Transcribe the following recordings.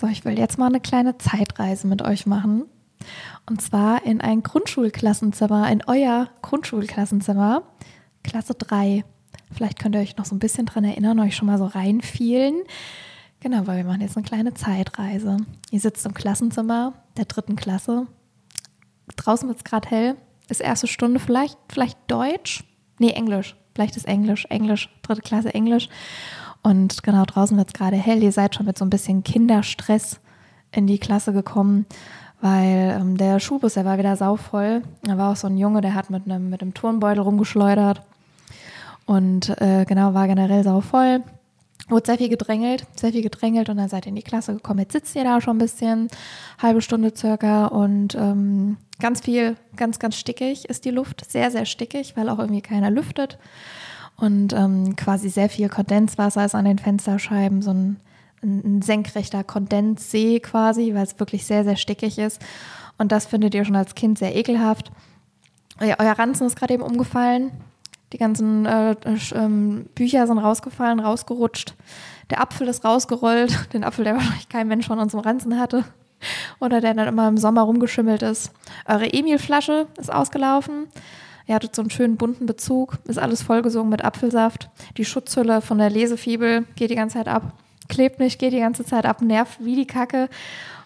So, ich will jetzt mal eine kleine Zeitreise mit euch machen. Und zwar in ein Grundschulklassenzimmer, in euer Grundschulklassenzimmer, Klasse 3. Vielleicht könnt ihr euch noch so ein bisschen dran erinnern, euch schon mal so reinfielen. Genau, weil wir machen jetzt eine kleine Zeitreise. Ihr sitzt im Klassenzimmer der dritten Klasse. Draußen wird es gerade hell. Ist erste Stunde vielleicht, vielleicht Deutsch? Nee, Englisch. Vielleicht ist Englisch, Englisch, dritte Klasse Englisch. Und genau, draußen wird es gerade hell. Ihr seid schon mit so ein bisschen Kinderstress in die Klasse gekommen, weil ähm, der Schulbus, der war wieder sauvoll. Da war auch so ein Junge, der hat mit einem, mit Turnbeutel rumgeschleudert und äh, genau, war generell sauvoll. Wurde sehr viel gedrängelt, sehr viel gedrängelt und dann seid ihr in die Klasse gekommen. Jetzt sitzt ihr da schon ein bisschen, halbe Stunde circa und ähm, ganz viel, ganz, ganz stickig ist die Luft. Sehr, sehr stickig, weil auch irgendwie keiner lüftet und ähm, quasi sehr viel Kondenswasser ist an den Fensterscheiben, so ein, ein senkrechter Kondenssee quasi, weil es wirklich sehr, sehr stickig ist. Und das findet ihr schon als Kind sehr ekelhaft. Ja, euer Ranzen ist gerade eben umgefallen. Die ganzen äh, äh, Bücher sind rausgefallen, rausgerutscht. Der Apfel ist rausgerollt. Den Apfel, der wahrscheinlich kein Mensch von uns im Ranzen hatte. Oder der dann immer im Sommer rumgeschimmelt ist. Eure Emil-Flasche ist ausgelaufen. Ihr hattet so einen schönen bunten Bezug, ist alles vollgesungen mit Apfelsaft. Die Schutzhülle von der Lesefibel geht die ganze Zeit ab, klebt nicht, geht die ganze Zeit ab, nervt wie die Kacke.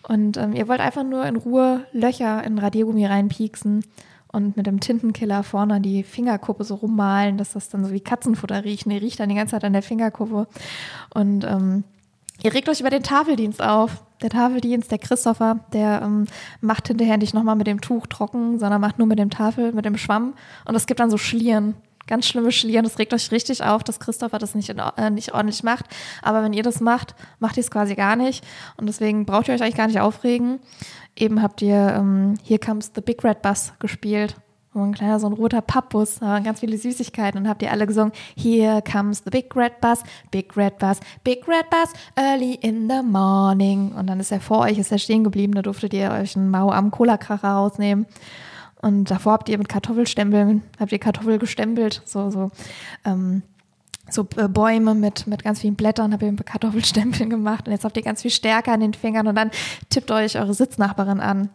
Und ähm, ihr wollt einfach nur in Ruhe Löcher in Radiergummi reinpieksen und mit dem Tintenkiller vorne an die Fingerkuppe so rummalen, dass das dann so wie Katzenfutter riecht. Nee, riecht dann die ganze Zeit an der Fingerkuppe. Und ähm, Ihr regt euch über den Tafeldienst auf. Der Tafeldienst, der Christopher, der ähm, macht hinterher nicht nochmal mit dem Tuch trocken, sondern macht nur mit dem Tafel, mit dem Schwamm. Und es gibt dann so Schlieren, ganz schlimme Schlieren. Das regt euch richtig auf, dass Christopher das nicht, in, äh, nicht ordentlich macht. Aber wenn ihr das macht, macht ihr es quasi gar nicht. Und deswegen braucht ihr euch eigentlich gar nicht aufregen. Eben habt ihr ähm, Here Comes the Big Red Bus gespielt so ein kleiner, so ein roter Pappbus, da waren ganz viele Süßigkeiten und habt ihr alle gesungen, Here comes the big red bus, big red bus, big red bus, early in the morning. Und dann ist er vor euch, ist er stehen geblieben, da durftet ihr euch einen Mau am Cola-Kracher rausnehmen. Und davor habt ihr mit Kartoffelstempeln, habt ihr Kartoffel gestempelt, so, so, ähm, so äh, Bäume mit, mit ganz vielen Blättern, habt ihr mit Kartoffelstempeln gemacht und jetzt habt ihr ganz viel Stärke an den Fingern und dann tippt euch eure Sitznachbarin an.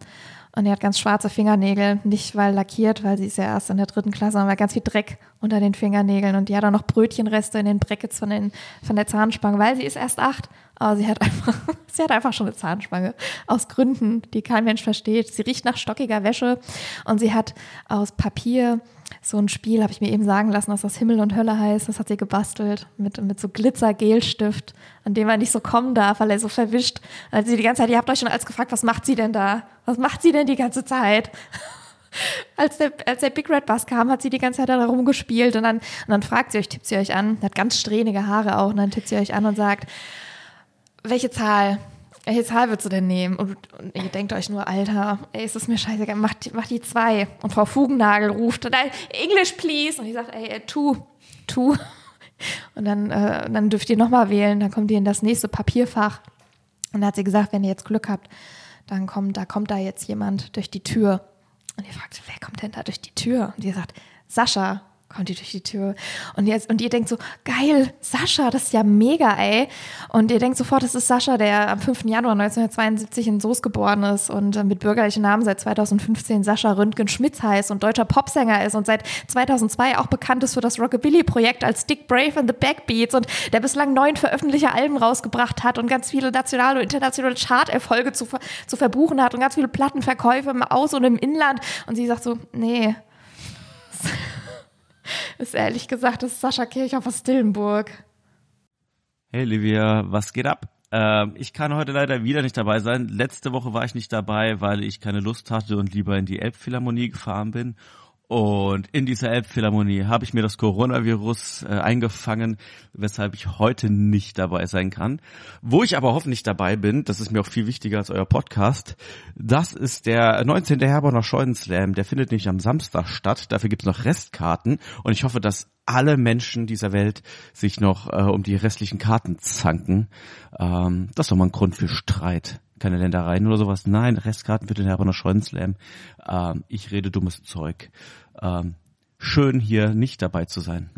Und er hat ganz schwarze Fingernägel, nicht weil lackiert, weil sie ist ja erst in der dritten Klasse, aber ganz viel Dreck unter den Fingernägeln. Und die hat auch noch Brötchenreste in den Brackets von, den, von der Zahnspange, weil sie ist erst acht. Aber sie hat einfach, sie hat einfach schon eine Zahnspange. Aus Gründen, die kein Mensch versteht. Sie riecht nach stockiger Wäsche und sie hat aus Papier so ein Spiel, habe ich mir eben sagen lassen, dass das Himmel und Hölle heißt. Das hat sie gebastelt mit, mit so Glitzer-Gelstift, an dem man nicht so kommen darf, weil er so verwischt. Also sie die ganze Zeit, ihr habt euch schon als gefragt, was macht sie denn da? Was macht sie denn die ganze Zeit? als der, als der Big Red Bus kam, hat sie die ganze Zeit da rumgespielt und dann, und dann fragt sie euch, tippt sie euch an, hat ganz strähnige Haare auch, und dann tippt sie euch an und sagt, welche Zahl? Welche Zahl würdest du denn nehmen? Und, und, ihr denkt euch nur, Alter, ey, ist das mir scheißegal, mach, mach die zwei. Und Frau Fugennagel ruft, dann, English please. Und ich sage, ey, äh, two, two. Und dann, äh, dann dürft ihr nochmal wählen, dann kommt ihr in das nächste Papierfach. Und da hat sie gesagt, wenn ihr jetzt Glück habt, dann kommt, da kommt da jetzt jemand durch die Tür. Und ihr fragt, wer kommt denn da durch die Tür? Und ihr sagt, Sascha kommt die durch die Tür. Und, jetzt, und ihr denkt so, geil, Sascha, das ist ja mega, ey. Und ihr denkt sofort, das ist Sascha, der am 5. Januar 1972 in Soest geboren ist und äh, mit bürgerlichen Namen seit 2015 Sascha Röntgen-Schmitz heißt und deutscher Popsänger ist und seit 2002 auch bekannt ist für das Rockabilly-Projekt als Dick Brave and the Backbeats und der bislang neun veröffentlichte Alben rausgebracht hat und ganz viele nationale und internationale Charterfolge zu, zu verbuchen hat und ganz viele Plattenverkäufe im Aus- und im Inland. Und sie sagt so, nee ist ehrlich gesagt, das ist Sascha Kirchhoff aus Dillenburg. Hey Livia, was geht ab? Ähm, ich kann heute leider wieder nicht dabei sein. Letzte Woche war ich nicht dabei, weil ich keine Lust hatte und lieber in die Elbphilharmonie gefahren bin. Und in dieser Elbphilharmonie habe ich mir das Coronavirus äh, eingefangen, weshalb ich heute nicht dabei sein kann. Wo ich aber hoffentlich dabei bin, das ist mir auch viel wichtiger als euer Podcast, das ist der 19. Herborner Scheunenslam. Der findet nämlich am Samstag statt. Dafür gibt es noch Restkarten. Und ich hoffe, dass alle Menschen dieser Welt sich noch äh, um die restlichen Karten zanken. Ähm, das ist doch mal ein Grund für Streit keine Ländereien oder sowas. Nein, Restkarten für den Herberner Scheunenslam. Ähm, ich rede dummes Zeug. Ähm, schön hier nicht dabei zu sein.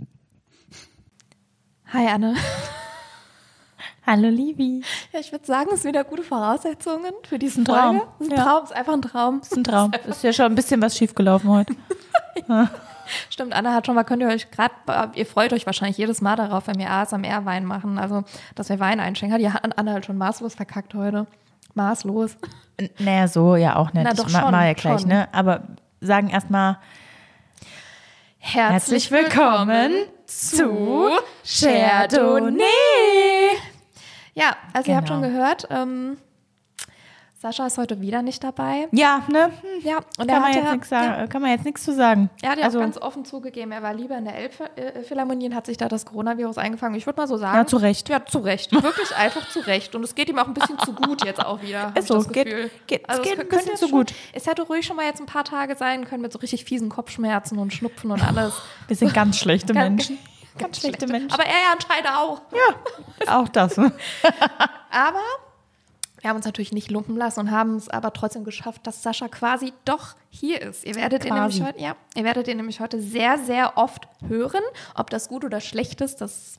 Hi Anne. Hallo Livi. Ja, ich würde sagen, es sind wieder gute Voraussetzungen für diesen Traum. Traum. Es ist ein Ja. Traum, es ist einfach ein Traum. Ist ein Traum. Ist ja schon ein bisschen was schiefgelaufen heute. Stimmt, Anna hat schon mal, könnt ihr euch gerade, ihr freut euch wahrscheinlich jedes Mal darauf, wenn wir ASMR-Wein machen, also dass wir Wein einschenken. Hat die Anna halt schon maßlos verkackt heute. Maßlos. Naja, so ja auch nicht. Na doch Ich schon, mal ja gleich, schon. ne? Aber sagen erstmal Herzlich, zu Chardonnay. Ja, also ihr habt Genau. schon gehört, ähm, Sascha ist heute wieder nicht dabei. Ja, ne? Hm, Ja, und er Kann man, hat jetzt sagen, ja, kann man jetzt nichts zu sagen. er hat ja also, auch ganz offen zugegeben, er war lieber in der Elbphilharmonie und hat sich da das Coronavirus eingefangen. Ich würde mal so sagen. Ja, zu Recht. Ja, zu Recht. Wirklich einfach zu Recht. Und es geht ihm auch ein bisschen zu gut jetzt auch wieder. Ist so, das geht- Gefühl. geht- es also geht kö- ein bisschen zu schon- gut. Es hätte ruhig schon mal jetzt ein paar Tage sein können mit so richtig fiesen Kopfschmerzen und Schnupfen und alles. wir sind ganz schlechte Ganz- Menschen. Ganz schlechte Menschen. Aber er ja anscheinend auch. Ja, auch das. Aber wir haben uns natürlich nicht lumpen lassen und haben es aber trotzdem geschafft, dass Sascha quasi doch hier ist. Ihr werdet ihn nämlich heute, ja, ihr werdet ihn nämlich heute sehr, sehr oft hören. Ob das gut oder schlecht ist, das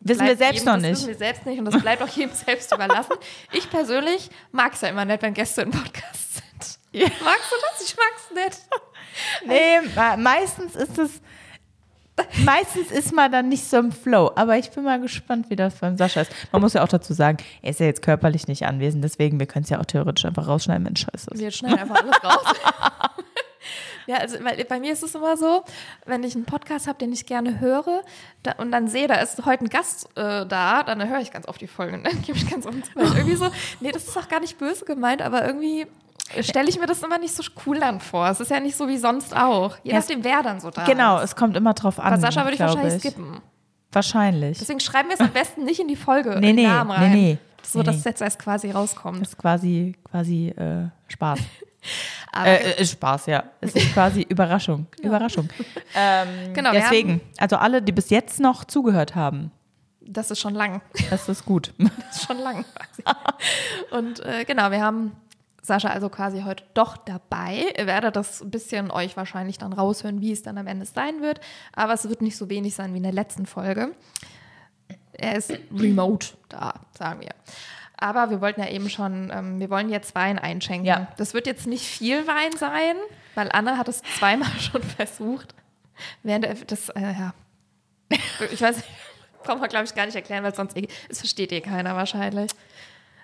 Wissen wir selbst jedem, noch das nicht. wissen wir selbst nicht und das bleibt auch jedem selbst überlassen. Ich persönlich mag es ja immer nett, wenn Gäste im Podcast sind. Magst du das? Ich mag's nicht. Nee, me- meistens ist es. Meistens ist man dann nicht so im Flow, aber ich bin mal gespannt, wie das beim Sascha ist. Man muss ja auch dazu sagen, er ist ja jetzt körperlich nicht anwesend, deswegen wir können es ja auch theoretisch einfach rausschneiden, wenn scheiße ist. Wir schneiden einfach alles raus. Ja, also weil bei mir ist es immer so, wenn ich einen Podcast habe, den ich gerne höre da, und dann sehe, da ist heute ein Gast äh, da, dann höre ich ganz oft die Folgen. Dann gebe ich ganz oft irgendwie so, nee, das ist auch gar nicht böse gemeint, aber irgendwie stelle ich mir das immer nicht so cool dann vor. Es ist ja nicht so wie sonst auch. Je Ja, nachdem, wer dann so da Genau, ist. es kommt immer drauf an. Bei Sascha würde ich wahrscheinlich skippen. Wahrscheinlich. Deswegen schreiben wir es am besten nicht in die Folge, Nee, nee, Namen nee, rein. nee. So, Nee, dass nee. es jetzt erst quasi rauskommt. Das ist quasi, quasi äh, Spaß. Äh, äh, Spaß, ja. Es ist quasi Überraschung. Überraschung. Ähm, Genau, deswegen, also alle, die bis jetzt noch zugehört haben, das ist schon lang. das ist gut. Das ist schon lang. Und äh, genau, wir haben Sascha also quasi heute doch dabei. Ihr werdet das ein bisschen euch wahrscheinlich dann raushören, wie es dann am Ende sein wird. Aber es wird nicht so wenig sein wie in der letzten Folge. Er ist remote da, sagen wir. Aber wir wollten ja eben schon, ähm, wir wollen jetzt Wein einschenken. Ja. Das wird jetzt nicht viel Wein sein, weil Anna hat es zweimal schon versucht. Während der, das, äh, ja. Ich weiß nicht, brauchen wir, glaube ich, gar nicht erklären, weil sonst, eh- es versteht eh keiner wahrscheinlich.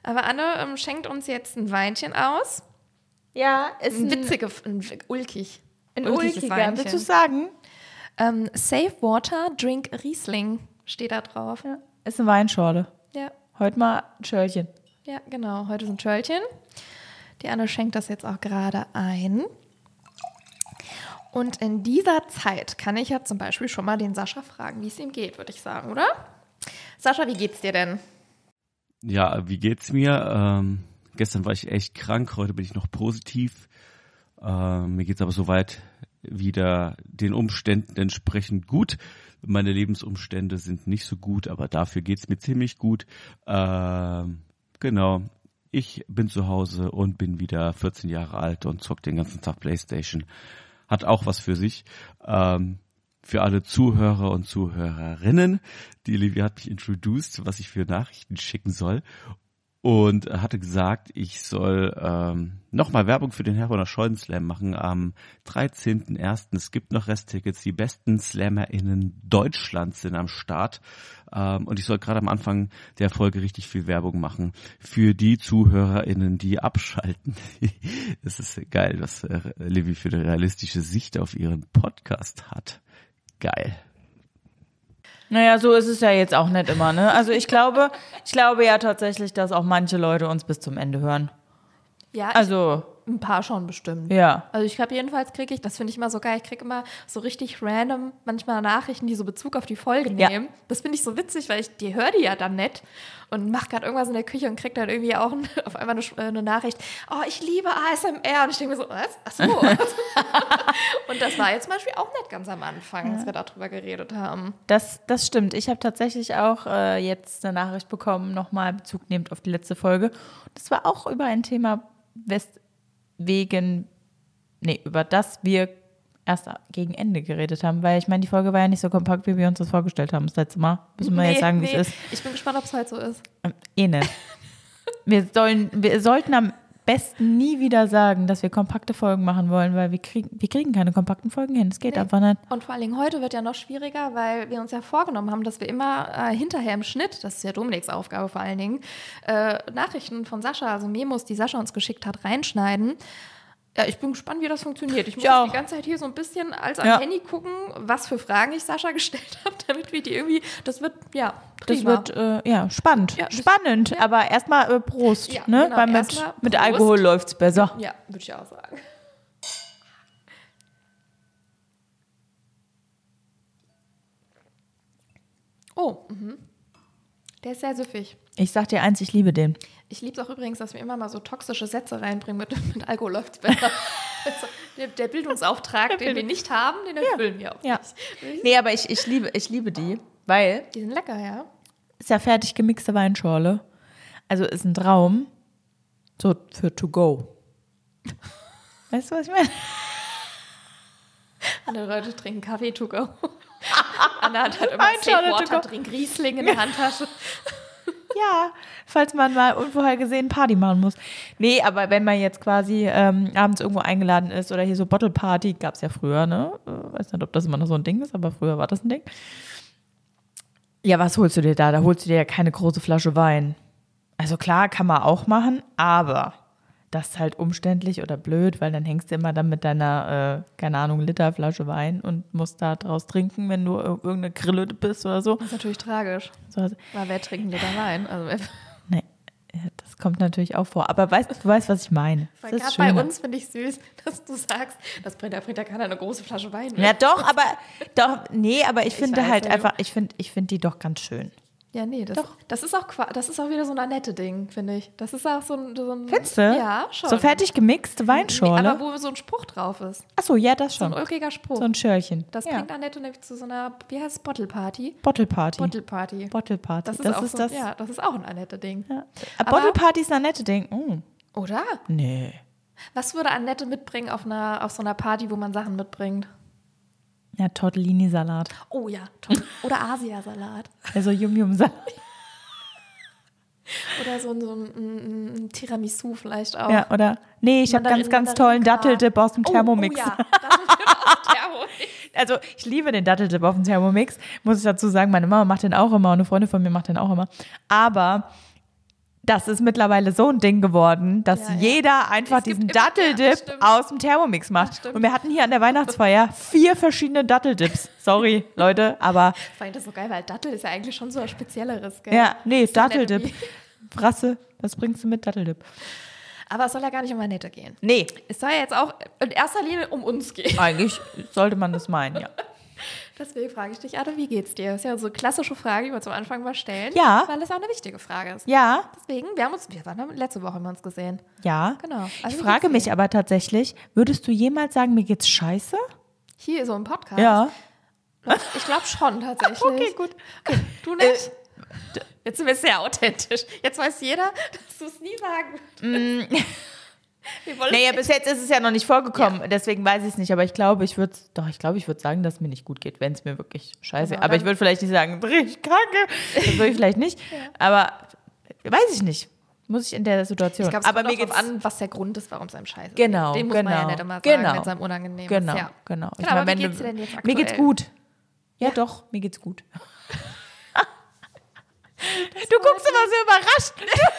Aber Anne ähm, schenkt uns jetzt ein Weinchen aus. Ja, ist Ein witzige, ein ulkig. ein ulkiges ulkiger. Weinchen. Willst du sagen? Ähm, Safe Water, Drink Riesling steht da drauf. Ja. Ist eine Weinschorle. Ja, Heute mal ein Schörlchen. ja, genau. Heute sind Schörlchen. Die Anne schenkt das jetzt auch gerade ein. Und in dieser Zeit kann ich ja zum Beispiel schon mal den Sascha fragen, wie es ihm geht, würde ich sagen, oder? Sascha, wie geht's dir denn? Ja, wie geht's mir? Ähm, gestern war ich echt krank, heute bin ich noch positiv. Ähm, mir geht's aber soweit wieder den Umständen entsprechend gut. Meine Lebensumstände sind nicht so gut, aber dafür geht's mir ziemlich gut. Ähm, genau. Ich bin zu Hause und bin wieder 14 Jahre alt und zock den ganzen Tag Playstation. Hat auch was für sich. Ähm, für alle Zuhörer und Zuhörerinnen. Die Livia hat mich introduced, was ich für Nachrichten schicken soll. Und hatte gesagt, ich soll ähm, nochmal Werbung für den Herrenner Schollen Slam machen am 13.01. Es gibt noch Resttickets. Die besten SlammerInnen Deutschlands sind am Start. Ähm, und ich soll gerade am Anfang der Folge richtig viel Werbung machen für die ZuhörerInnen, die abschalten. Es ist geil, was äh, Livy für eine realistische Sicht auf ihren Podcast hat. Geil. Naja, so ist es ja jetzt auch nicht immer, ne? Also ich glaube, ich glaube ja tatsächlich, dass auch manche Leute uns bis zum Ende hören. Ja, Also, ein paar schon bestimmt. ja. Also ich glaube jedenfalls kriege ich, das finde ich immer so geil, ich kriege immer so richtig random manchmal Nachrichten, die so Bezug auf die Folge Ja. nehmen. Das finde ich so witzig, weil ich die höre die ja dann nicht und mache gerade irgendwas in der Küche und kriege dann irgendwie auch ein, auf einmal eine, äh, eine Nachricht, oh, ich liebe ASMR. Und ich denke mir so, was? Ach so. und das war jetzt zum Beispiel auch nicht ganz am Anfang, als wir darüber geredet haben. Das, das stimmt. Ich habe tatsächlich auch äh, jetzt eine Nachricht bekommen, nochmal Bezug nehmend auf die letzte Folge. Das war auch über ein Thema, weswegen, nee, über das wir erst gegen Ende geredet haben, weil ich meine, die Folge war ja nicht so kompakt, wie wir uns das vorgestellt haben das letzte Mal. Müssen wir jetzt sagen, wie es ist. Ich bin gespannt, ob es heute so ist. Ähm, eh nicht. wir, sollen, wir sollten am besten nie wieder sagen, dass wir kompakte Folgen machen wollen, weil wir kriegen, wir kriegen keine kompakten Folgen hin. Es geht Nee. einfach nicht. Und vor allen Dingen heute wird ja noch schwieriger, weil wir uns ja vorgenommen haben, dass wir immer äh, hinterher im Schnitt, das ist ja Dominiks Aufgabe vor allen Dingen, äh, Nachrichten von Sascha, also Memos, die Sascha uns geschickt hat, reinschneiden. Ja, ich bin gespannt, wie das funktioniert. Ich muss Ich die ganze Zeit hier so ein bisschen als am Ja. Handy gucken, was für Fragen ich Sascha gestellt habe, damit wir die irgendwie, das wird, ja, Das prima. wird äh, ja spannend. Ja, das- Spannend, ja. aber erstmal äh, Prost, Ja, ne? genau, Weil mit, erstmal mit Prost. Alkohol läuft's besser. ja, würde ich auch sagen. Oh, mhm. Der ist sehr süffig. Ich sag dir eins, ich liebe den. Ich liebe es auch übrigens, dass wir immer mal so toxische Sätze reinbringen. Mit, mit Alkohol läuft besser. also, der, der Bildungsauftrag, den wir nicht haben, den erfüllen wir auch Ja. nicht. Nee, aber ich, ich, liebe, ich liebe die, weil Die sind lecker, ja. ist ja fertig gemixte Weinschorle. Also ist ein Traum. So für to go. Weißt du, was ich meine? Andere Leute trinken Kaffee to go. Anna hat halt immer Weinschorle Safe Water, trinkt Riesling in der Handtasche. Ja, falls man mal unvorhergesehen Party machen muss. Nee, aber wenn man jetzt quasi ähm, abends irgendwo eingeladen ist oder hier so Bottle Party, gab es ja früher, ne? Äh, weiß nicht, ob das immer noch so ein Ding ist, aber früher war das ein Ding. Ja, was holst du dir da? Da holst du dir ja keine große Flasche Wein. Also klar, kann man auch machen, aber das ist halt umständlich oder blöd, weil dann hängst du immer dann mit deiner, äh, keine Ahnung, Literflasche Wein und musst da draus trinken, wenn du ir- irgendeine Grille bist oder so. Das ist natürlich tragisch. so Weil wer trinkt Liter Wein? Also, Nee, das kommt natürlich auch vor. Aber weißt, du weißt, was ich meine. Das weil ist gerade bei uns finde ich süß, dass du sagst, das bringt, da bringt ja keiner eine große Flasche Wein mit. Ja, doch, aber doch, nee, aber ich finde weiß, halt einfach, ich finde, ich finde die doch ganz schön. Ja, nee, das, Doch. das ist auch das ist auch wieder so ein nette Ding, finde ich. Das ist auch so ein, so ein Findest du? Ja, schon. So fertig gemixte Nee, Weinschorle. aber wo so ein Spruch drauf ist. Achso, ja, das So ein schon. ulkiger Spruch. So ein Schörchen. das ja. bringt Annette nämlich zu so einer, wie heißt es, Bottle Party? Bottle Party. Bottle Party. Bottle Party. Das ist auch so, ja, das ist auch ein Annette Ding. Ja. Bottle Party ist ein nette Ding. Oh, Oder? nee. Was würde Annette mitbringen auf einer auf so einer Party, wo man Sachen mitbringt? Ja, Tortellini-Salat. Oh ja. Oder Asiasalat. Also Yum-Yum-Salat. Oder so ein, so ein, ein, Tiramisu vielleicht auch. Ja, oder? Nee, ich habe ganz, ganz tollen. Datteldip aus dem Oh, Thermomix. Oh, ja, Datteldip aus dem Thermomix. Also ich liebe den Datteldip auf dem Thermomix, muss ich dazu sagen. Meine Mama macht den auch immer und eine Freundin von mir macht den auch immer. Aber das ist mittlerweile so ein Ding geworden, dass Ja, ja. jeder einfach Es diesen ja, Datteldip stimmt. aus dem Thermomix macht. Und wir hatten hier an der Weihnachtsfeier vier verschiedene Datteldips. Sorry, Leute, aber Vor allem das so geil, weil Dattel ist ja eigentlich schon so ein spezielleres, gell? ja, nee, ja Datteldip. Frasse, was bringst du mit Datteldip? Aber es soll ja gar nicht um Annette gehen. Nee, Es soll ja jetzt auch in erster Linie um uns gehen. eigentlich sollte man das meinen, ja. Deswegen frage ich dich, Anne, wie geht's dir? Das ist ja so eine klassische Frage, die wir zum Anfang mal stellen. Ja. Weil es auch eine wichtige Frage ist. Ja, Deswegen, wir haben uns, wir waren letzte Woche haben wir uns gesehen. ja. Genau. Also ich frage mich aber tatsächlich, würdest du jemals sagen, mir geht's scheiße? Hier so im Podcast. Ja. Ich glaube schon tatsächlich. Okay, gut. Okay, du nicht? Jetzt sind wir sehr authentisch. Jetzt weiß jeder, dass du es nie sagen würdest. Naja, bis jetzt ist es ja noch nicht vorgekommen, deswegen weiß ich es nicht. Aber ich glaube, ich würde doch, ich glaube, ich würde sagen, dass es mir nicht gut geht, wenn es mir wirklich scheiße. Genau, aber ich würde vielleicht nicht sagen, richtig kacke. Das würde ich vielleicht nicht. Aber weiß ich nicht. Muss ich in der Situation. Ich glaube, es aber kommt mir geht's an, was der Grund ist, warum es einem scheiße Genau, geht. Den muss man ja genau, nicht immer sagen, genau. wenn es einem unangenehm genau, ist. Ja. genau. Genau, aber meine, wie geht's dir denn jetzt Mir geht's aktuell? gut. Ja, doch, mir geht's gut. du guckst immer so überrascht.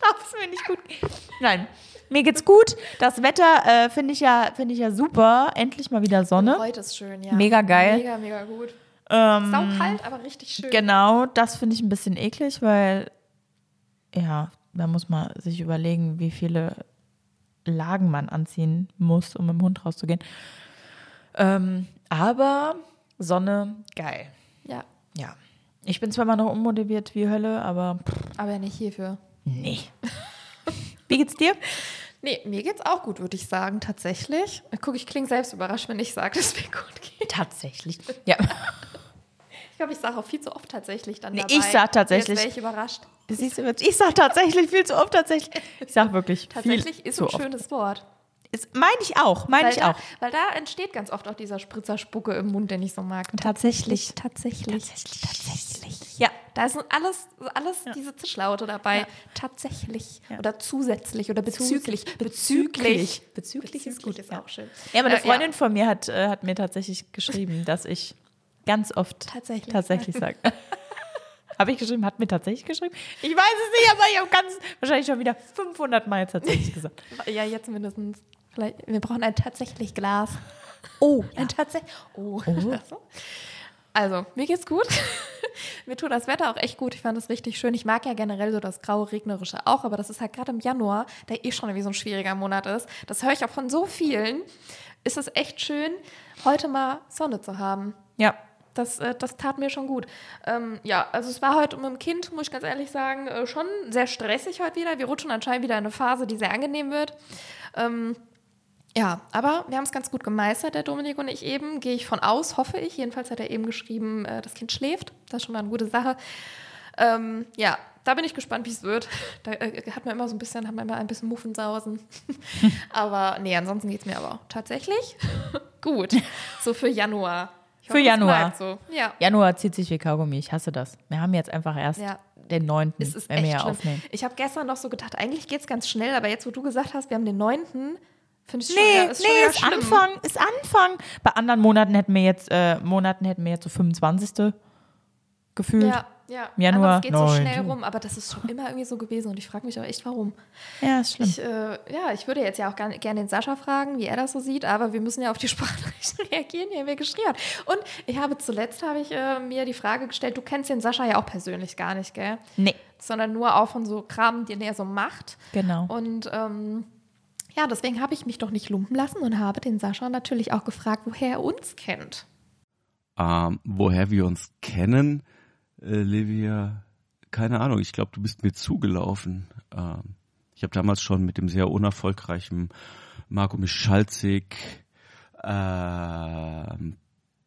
Darf es mir nicht gut gehen? Nein, mir geht's gut. Das Wetter äh, finde ich ja finde ich ja super. Endlich mal wieder Sonne. Heute ist schön, ja. Mega geil. Mega, mega gut. Ähm, Sau kalt, aber richtig schön. Genau, das finde ich ein bisschen eklig, weil ja, da muss man sich überlegen, wie viele Lagen man anziehen muss, um mit dem Hund rauszugehen. Ähm, aber Sonne, geil. Ja, Ja. Ich bin zwar mal noch unmotiviert wie Hölle, aber pff, aber nicht hierfür. nee. Wie geht's dir? Nee, mir geht's auch gut, würde ich sagen, tatsächlich. Guck, ich klinge selbst überrascht, wenn ich sage, dass es mir gut geht. Tatsächlich. Ja. Ich glaube, ich sage auch viel zu oft tatsächlich dann Nee, dabei. ich sag tatsächlich- Jetzt wäre ich überrascht. Siehst du, ich sag tatsächlich viel zu oft tatsächlich. Ich sag wirklich Tatsächlich viel ist zu ein oft. schönes Wort. Meine ich auch, meine ich da, auch. weil da entsteht ganz oft auch dieser Spritzerspucke im Mund, den ich so mag. Tatsächlich. Tatsächlich. Tatsächlich, tatsächlich. Ja, Da ist alles, alles diese Zischlaute dabei. Ja. Tatsächlich. Ja. Oder zusätzlich oder bezüglich. Bezüglich. Bezüglich ist gut, ist ja. auch schön. Ja, aber eine Äh, Freundin von mir hat, äh, hat mir tatsächlich geschrieben, dass ich ganz oft Tatsächlich. tatsächlich sage. habe ich geschrieben? Hat mir tatsächlich geschrieben? Ich weiß es nicht, aber ich habe ganz wahrscheinlich schon wieder 500 Mal tatsächlich gesagt. Ja, jetzt mindestens. Vielleicht, wir brauchen ein tatsächlich Glas. Oh, Ein tatsächlich. Oh. Ach so. Also, mir geht's gut. mir tut das Wetter auch echt gut. Ich fand es richtig schön. Ich mag ja generell so das graue, regnerische auch, aber das ist halt gerade im Januar, der eh schon irgendwie so ein schwieriger Monat ist. Das höre ich auch von so vielen. Ist es echt schön, heute mal Sonne zu haben. Ja. Das, äh, das tat mir schon gut. Ähm, ja, also es war heute mit dem Kind, muss ich ganz ehrlich sagen, äh, schon sehr stressig heute wieder. Wir rutschen anscheinend wieder in eine Phase, die sehr angenehm wird. Ähm, ja, aber wir haben es ganz gut gemeistert, der Dominik und ich eben, gehe ich von aus, hoffe ich. Jedenfalls hat er eben geschrieben, äh, das Kind schläft. Das ist schon mal eine gute Sache. Ähm, ja, da bin ich gespannt, wie es wird. Da äh, hat man immer so ein bisschen, hat man immer ein bisschen Muffensausen. aber nee, ansonsten geht es mir aber auch tatsächlich gut. So für Januar. Ich Für Januar. So. Ja. Januar zieht sich wie Kaugummi. Ich hasse das. Wir haben jetzt einfach erst Ja. den 9., Es ist wenn wir ja aufnehmen. Ich habe gestern noch so gedacht, eigentlich geht es ganz schnell, aber jetzt, wo du gesagt hast, wir haben den 9., finde ich schon, Nee, ja, ist schon nee, wieder ist schlimm. Anfang, ist Anfang. Bei anderen Monaten hätten wir jetzt, äh, Monaten hätten wir jetzt so 25. gefühlt. Ja, ja. Januar, Aber es geht so 9. schnell rum, aber das ist schon immer irgendwie so gewesen und ich frage mich auch echt, warum. Ja, ist schlimm. Ich, äh, ja, ich würde jetzt ja auch gerne gern den Sascha fragen, wie er das so sieht, aber wir müssen ja auf die Sprachnachrichten reagieren, die er mir geschrieben hat. Und ich habe zuletzt habe ich äh, mir die Frage gestellt, du kennst den Sascha ja auch persönlich gar nicht, gell? nee, Sondern nur auch von so Kram, den er so macht. genau. Und ähm, ja, deswegen habe ich mich doch nicht lumpen lassen und habe den Sascha natürlich auch gefragt, woher er uns kennt. Ähm, woher wir uns kennen, äh, Livia, keine Ahnung. Ich glaube, du bist mir zugelaufen. Ähm, ich habe damals schon mit dem sehr unerfolgreichen Marco Michalzig ähm,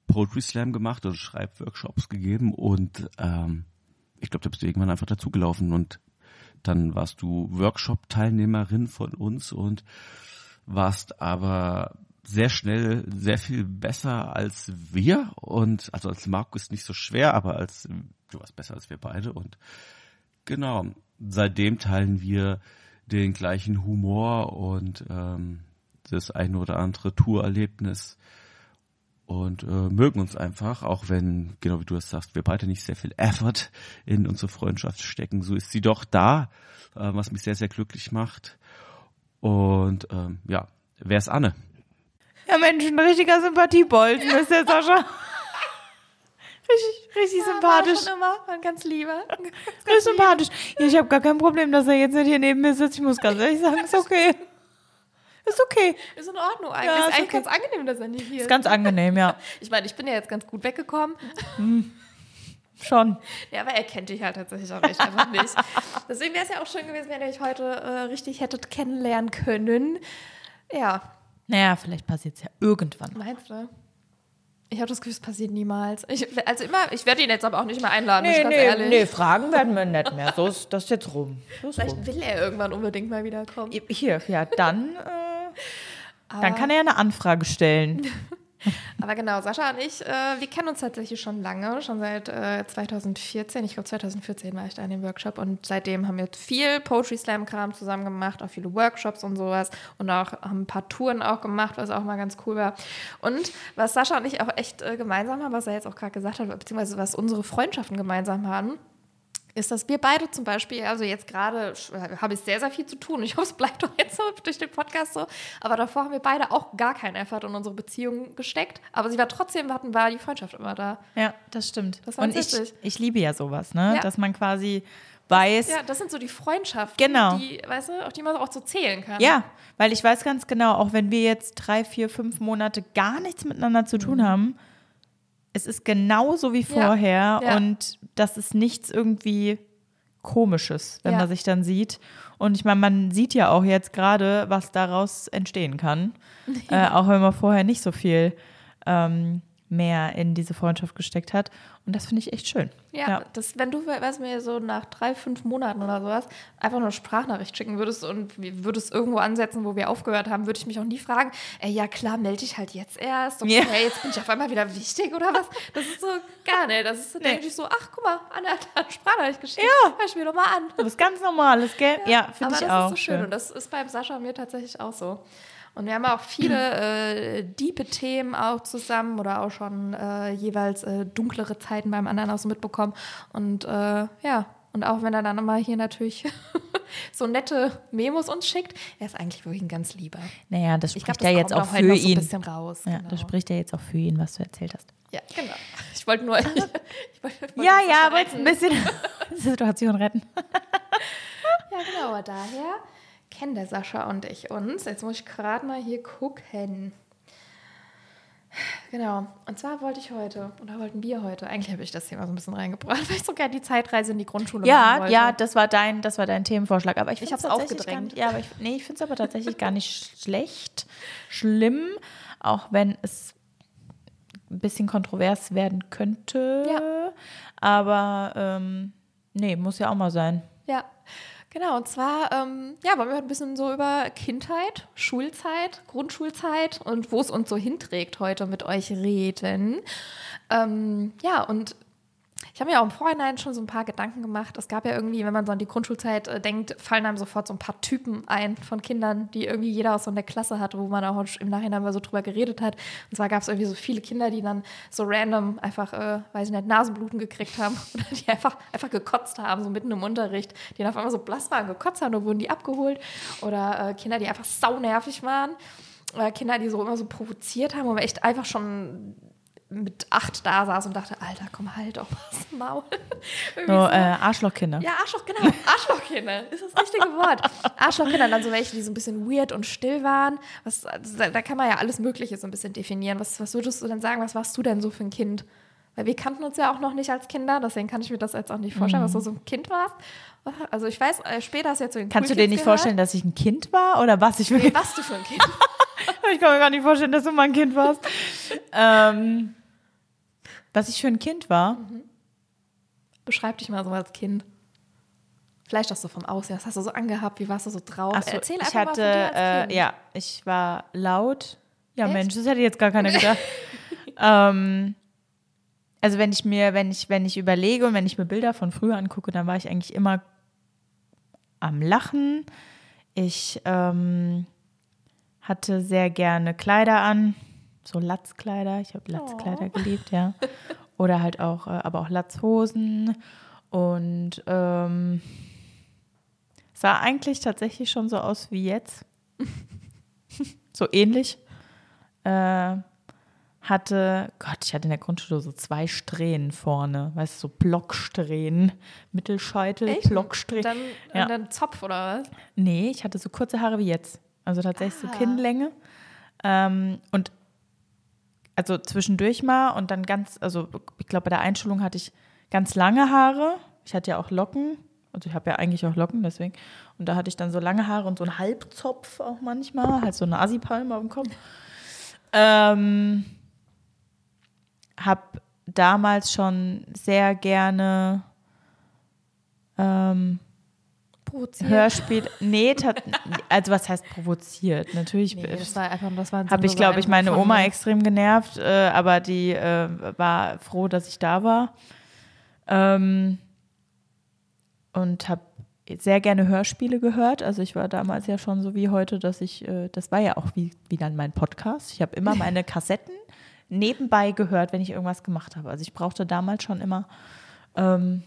Poetry Slam gemacht und Schreibworkshops gegeben und ähm, ich glaube, da bist du irgendwann einfach dazugelaufen und dann warst du Workshop-Teilnehmerin von uns und warst aber sehr schnell sehr viel besser als wir. Und also als Marco ist nicht so schwer, aber als du warst besser als wir beide. Und genau seitdem teilen wir den gleichen Humor und ähm, das eine oder andere Tourerlebnis und äh, mögen uns einfach, auch wenn, genau wie du es sagst, wir beide nicht sehr viel Effort in unsere Freundschaft stecken. So ist sie doch da, äh, was mich sehr, sehr glücklich macht. Und ähm, ja, wer ist Anne? Ja, Mensch, ein richtiger Sympathiebolzen ist der Sascha. richtig, richtig sympathisch. War schon immer ein ganz lieber. Ist sympathisch. Ja, ich habe gar kein Problem, dass er jetzt nicht hier neben mir sitzt. Ich muss ganz ehrlich sagen, ist okay. Ist okay. Ist in Ordnung eigentlich. Ja, ist ist eigentlich okay. ganz angenehm, dass er nicht hier Ist ganz angenehm, ja. Ich meine, ich bin ja jetzt ganz gut weggekommen. Schon. Ja, aber er kennt dich halt tatsächlich auch echt einfach nicht. Deswegen wäre es ja auch schön gewesen, wenn ihr euch heute äh, richtig hättet kennenlernen können. Ja, Naja, vielleicht passiert es ja irgendwann. meinst du? Ich habe das Gefühl, es passiert niemals. Ich, also immer, ich werde ihn jetzt aber auch nicht mehr einladen, ich ganz ehrlich. Fragen werden wir nicht mehr. So ist das jetzt rum. So ist Vielleicht will er irgendwann unbedingt mal wiederkommen. Hier, ja, dann, äh, dann kann er ja eine Anfrage stellen. Aber genau, Sascha und ich, äh, wir kennen uns tatsächlich schon lange, schon seit äh, 2014. Ich glaube, 2014 war ich da in dem Workshop und seitdem haben wir viel Poetry Slam Kram zusammen gemacht, auch viele Workshops und sowas und auch haben ein paar Touren auch gemacht, was auch mal ganz cool war. Und was Sascha und ich auch echt äh, gemeinsam haben, was er jetzt auch gerade gesagt hat, beziehungsweise was unsere Freundschaften gemeinsam haben, ist, dass wir beide zum Beispiel, also jetzt gerade äh, habe ich sehr, sehr viel zu tun. Ich hoffe, es bleibt doch jetzt so durch den Podcast so. Aber davor haben wir beide auch gar keinen Effort in unsere Beziehung gesteckt. Aber sie war trotzdem, hatten, war die Freundschaft immer da. Ja, das stimmt. Das war Und ich, ich liebe ja sowas, ne? Ja. Dass man quasi weiß, Ja, das sind so die Freundschaften, Genau. die, weißt du, auf die man auch so zählen kann. Ja, weil ich weiß ganz genau, auch wenn wir jetzt drei, vier, fünf Monate gar nichts miteinander zu tun haben, es ist genauso wie vorher ja. und das ist nichts irgendwie Komisches, wenn Ja. man sich dann sieht. Und ich meine, man sieht ja auch jetzt gerade, was daraus entstehen kann, äh, auch wenn man vorher nicht so viel ähm, mehr in diese Freundschaft gesteckt hat. Und das finde ich echt schön. Ja, Das, wenn du weißt, mir so nach drei, fünf Monaten oder sowas einfach nur eine Sprachnachricht schicken würdest und würdest irgendwo ansetzen, wo wir aufgehört haben, würde ich mich auch nie fragen, ey, ja klar, melde dich halt jetzt erst. Und Ja. hey, jetzt bin ich auf einmal wieder wichtig oder was? Das ist so gar nicht. Das ist, so, Nee. denke ich so, ach, guck mal, Anna hat eine Sprachnachricht geschickt. Ja. Hör ich mir doch mal an. Das ist ganz Normales, gell? Ja, Aber finde ich das auch. ist so schön. Und das ist beim Sascha und mir tatsächlich auch so. Und wir haben auch viele äh, diepe Themen auch zusammen oder auch schon äh, jeweils äh, dunklere Zeiten beim anderen auch so mitbekommen. Und äh, ja, und auch wenn er dann immer hier natürlich so nette Memos uns schickt, er ist eigentlich wirklich ein ganz lieber. naja, das Ich spricht ja jetzt auch für so ihn. bisschen raus. Ja, genau. das spricht ja jetzt auch für ihn, was du erzählt hast. ja, genau. Ich wollte nur. Ich, ich wollte, ich wollte Ja, ja, jetzt ein bisschen Situation retten. Ja, genau, aber daher kennen der Sascha und ich uns. Jetzt muss ich gerade mal hier gucken. Genau, und zwar wollte ich heute, oder wollten wir heute, eigentlich habe ich das Thema so ein bisschen reingebracht, weil ich sogar die Zeitreise in die Grundschule Ja, wollte. ja, das war dein, das war dein Themenvorschlag. Aber ich, Ich hab's tatsächlich aufgedrängt. Nicht, ja, aber ich, nee, ich finde es aber tatsächlich gar nicht schlecht, schlimm, auch wenn es ein bisschen kontrovers werden könnte. Ja. Aber ähm, nee, muss ja auch mal sein. Ja, genau. Und zwar, ähm, ja, wollen wir heute ein bisschen so über Kindheit, Schulzeit, Grundschulzeit und wo es uns so hinträgt heute mit euch reden. Ähm, ja, und ich habe mir auch im Vorhinein schon so ein paar Gedanken gemacht. Es gab ja irgendwie, wenn man so an die Grundschulzeit äh, denkt, fallen einem sofort so ein paar Typen ein von Kindern, die irgendwie jeder aus so einer Klasse hatte, wo man auch im Nachhinein mal so drüber geredet hat. Und zwar gab es irgendwie so viele Kinder, die dann so random einfach, äh, weiß ich nicht, Nasenbluten gekriegt haben oder die einfach, einfach gekotzt haben, so mitten im Unterricht, die dann auf einmal so blass waren, gekotzt haben, da wurden die abgeholt. Oder äh, Kinder, die einfach saunervig waren. Oder Kinder, die so immer so provoziert haben, man echt einfach schon mit acht da saß und dachte, Alter, komm halt doch was Maul. So, so. äh, Arschlochkinder. Ja, Arschloch, genau. Arschlochkinder ist das richtige Wort. Arschlochkinder, dann so welche, die so ein bisschen weird und still waren. Was, also da, da kann man ja alles Mögliche so ein bisschen definieren. Was, was würdest du denn sagen, was warst du denn so für ein Kind? Weil wir kannten uns ja auch noch nicht als Kinder, deswegen kann ich mir das jetzt auch nicht vorstellen, was du so ein Kind warst. Also ich weiß, äh, später hast du jetzt so den Kannst du Cool dir Kids nicht gehört. vorstellen, dass ich ein Kind war oder was ich Nee, wirklich? was du für ein Kind? Ich kann mir gar nicht vorstellen, dass du mal ein Kind warst. ähm, was ich für ein Kind war? Beschreib dich mal so als Kind. Vielleicht auch so vom Aussehen. Was hast du so angehabt? Wie warst du so drauf? So, Erzähl ich einfach hatte, mal von dir als Kind. äh, ja, ich war laut. Ja, Echt? Mensch, das hätte jetzt gar keiner gedacht. ähm, also wenn ich mir, wenn ich, wenn ich überlege und wenn ich mir Bilder von früher angucke, dann war ich eigentlich immer am Lachen. Ich ähm, hatte sehr gerne Kleider an, so Latzkleider. Ich habe Latzkleider geliebt, ja. Oder halt auch, äh, aber auch Latzhosen. Und ähm, sah eigentlich tatsächlich schon so aus wie jetzt. so ähnlich. Äh, hatte, Gott, ich hatte in der Grundschule so zwei Strähnen vorne, weißt du, so Blocksträhnen, Mittelscheitel, Echt? Blocksträhnen. Dann, Ja. und dann Zopf oder was? Nee, ich hatte so kurze Haare wie jetzt. Also tatsächlich so Ah. Kinnlänge. Ähm, und also zwischendurch mal und dann ganz, also ich glaube, bei der Einschulung hatte ich ganz lange Haare. Ich hatte ja auch Locken. Also ich habe ja eigentlich auch Locken, deswegen. Und da hatte ich dann so lange Haare und so einen Halbzopf auch manchmal, halt so eine Assipalme auf dem Kopf. Ähm, hab damals schon sehr gerne ähm, Provoziert. Hörspiel. Nee, also was heißt provoziert? Natürlich Nee, das war einfach, das war ein habe ich, glaube ich, meine Oma mir. extrem genervt, äh, aber die äh, war froh, dass ich da war. Ähm, und habe sehr gerne Hörspiele gehört. Also ich war damals ja schon so wie heute, dass ich, äh, das war ja auch wie, wie dann mein Podcast. Ich habe immer meine Kassetten nebenbei gehört, wenn ich irgendwas gemacht habe. Also ich brauchte damals schon immer, ähm,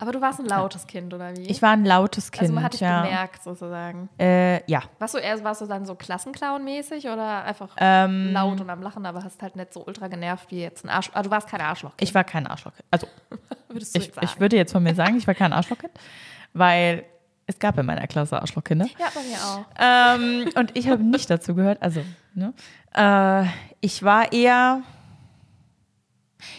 Aber du warst ein lautes Kind, oder wie? ich war ein lautes Kind. also man hat dich ja. gemerkt, sozusagen. Äh, ja. Warst du eher, warst du dann so Klassenclown-mäßig oder einfach Ähm, laut und am Lachen, aber hast halt nicht so ultra genervt wie jetzt ein Arsch. Ah, du warst kein Arschloch. Ich war kein Arschloch. Also würdest du ich, sagen. ich würde jetzt von mir sagen, ich war kein Arschlochkind, weil es gab in meiner Klasse Arschlochkinder. ja, bei mir auch. Ähm, und ich habe nicht dazu gehört. Also, ne? Äh, ich war eher.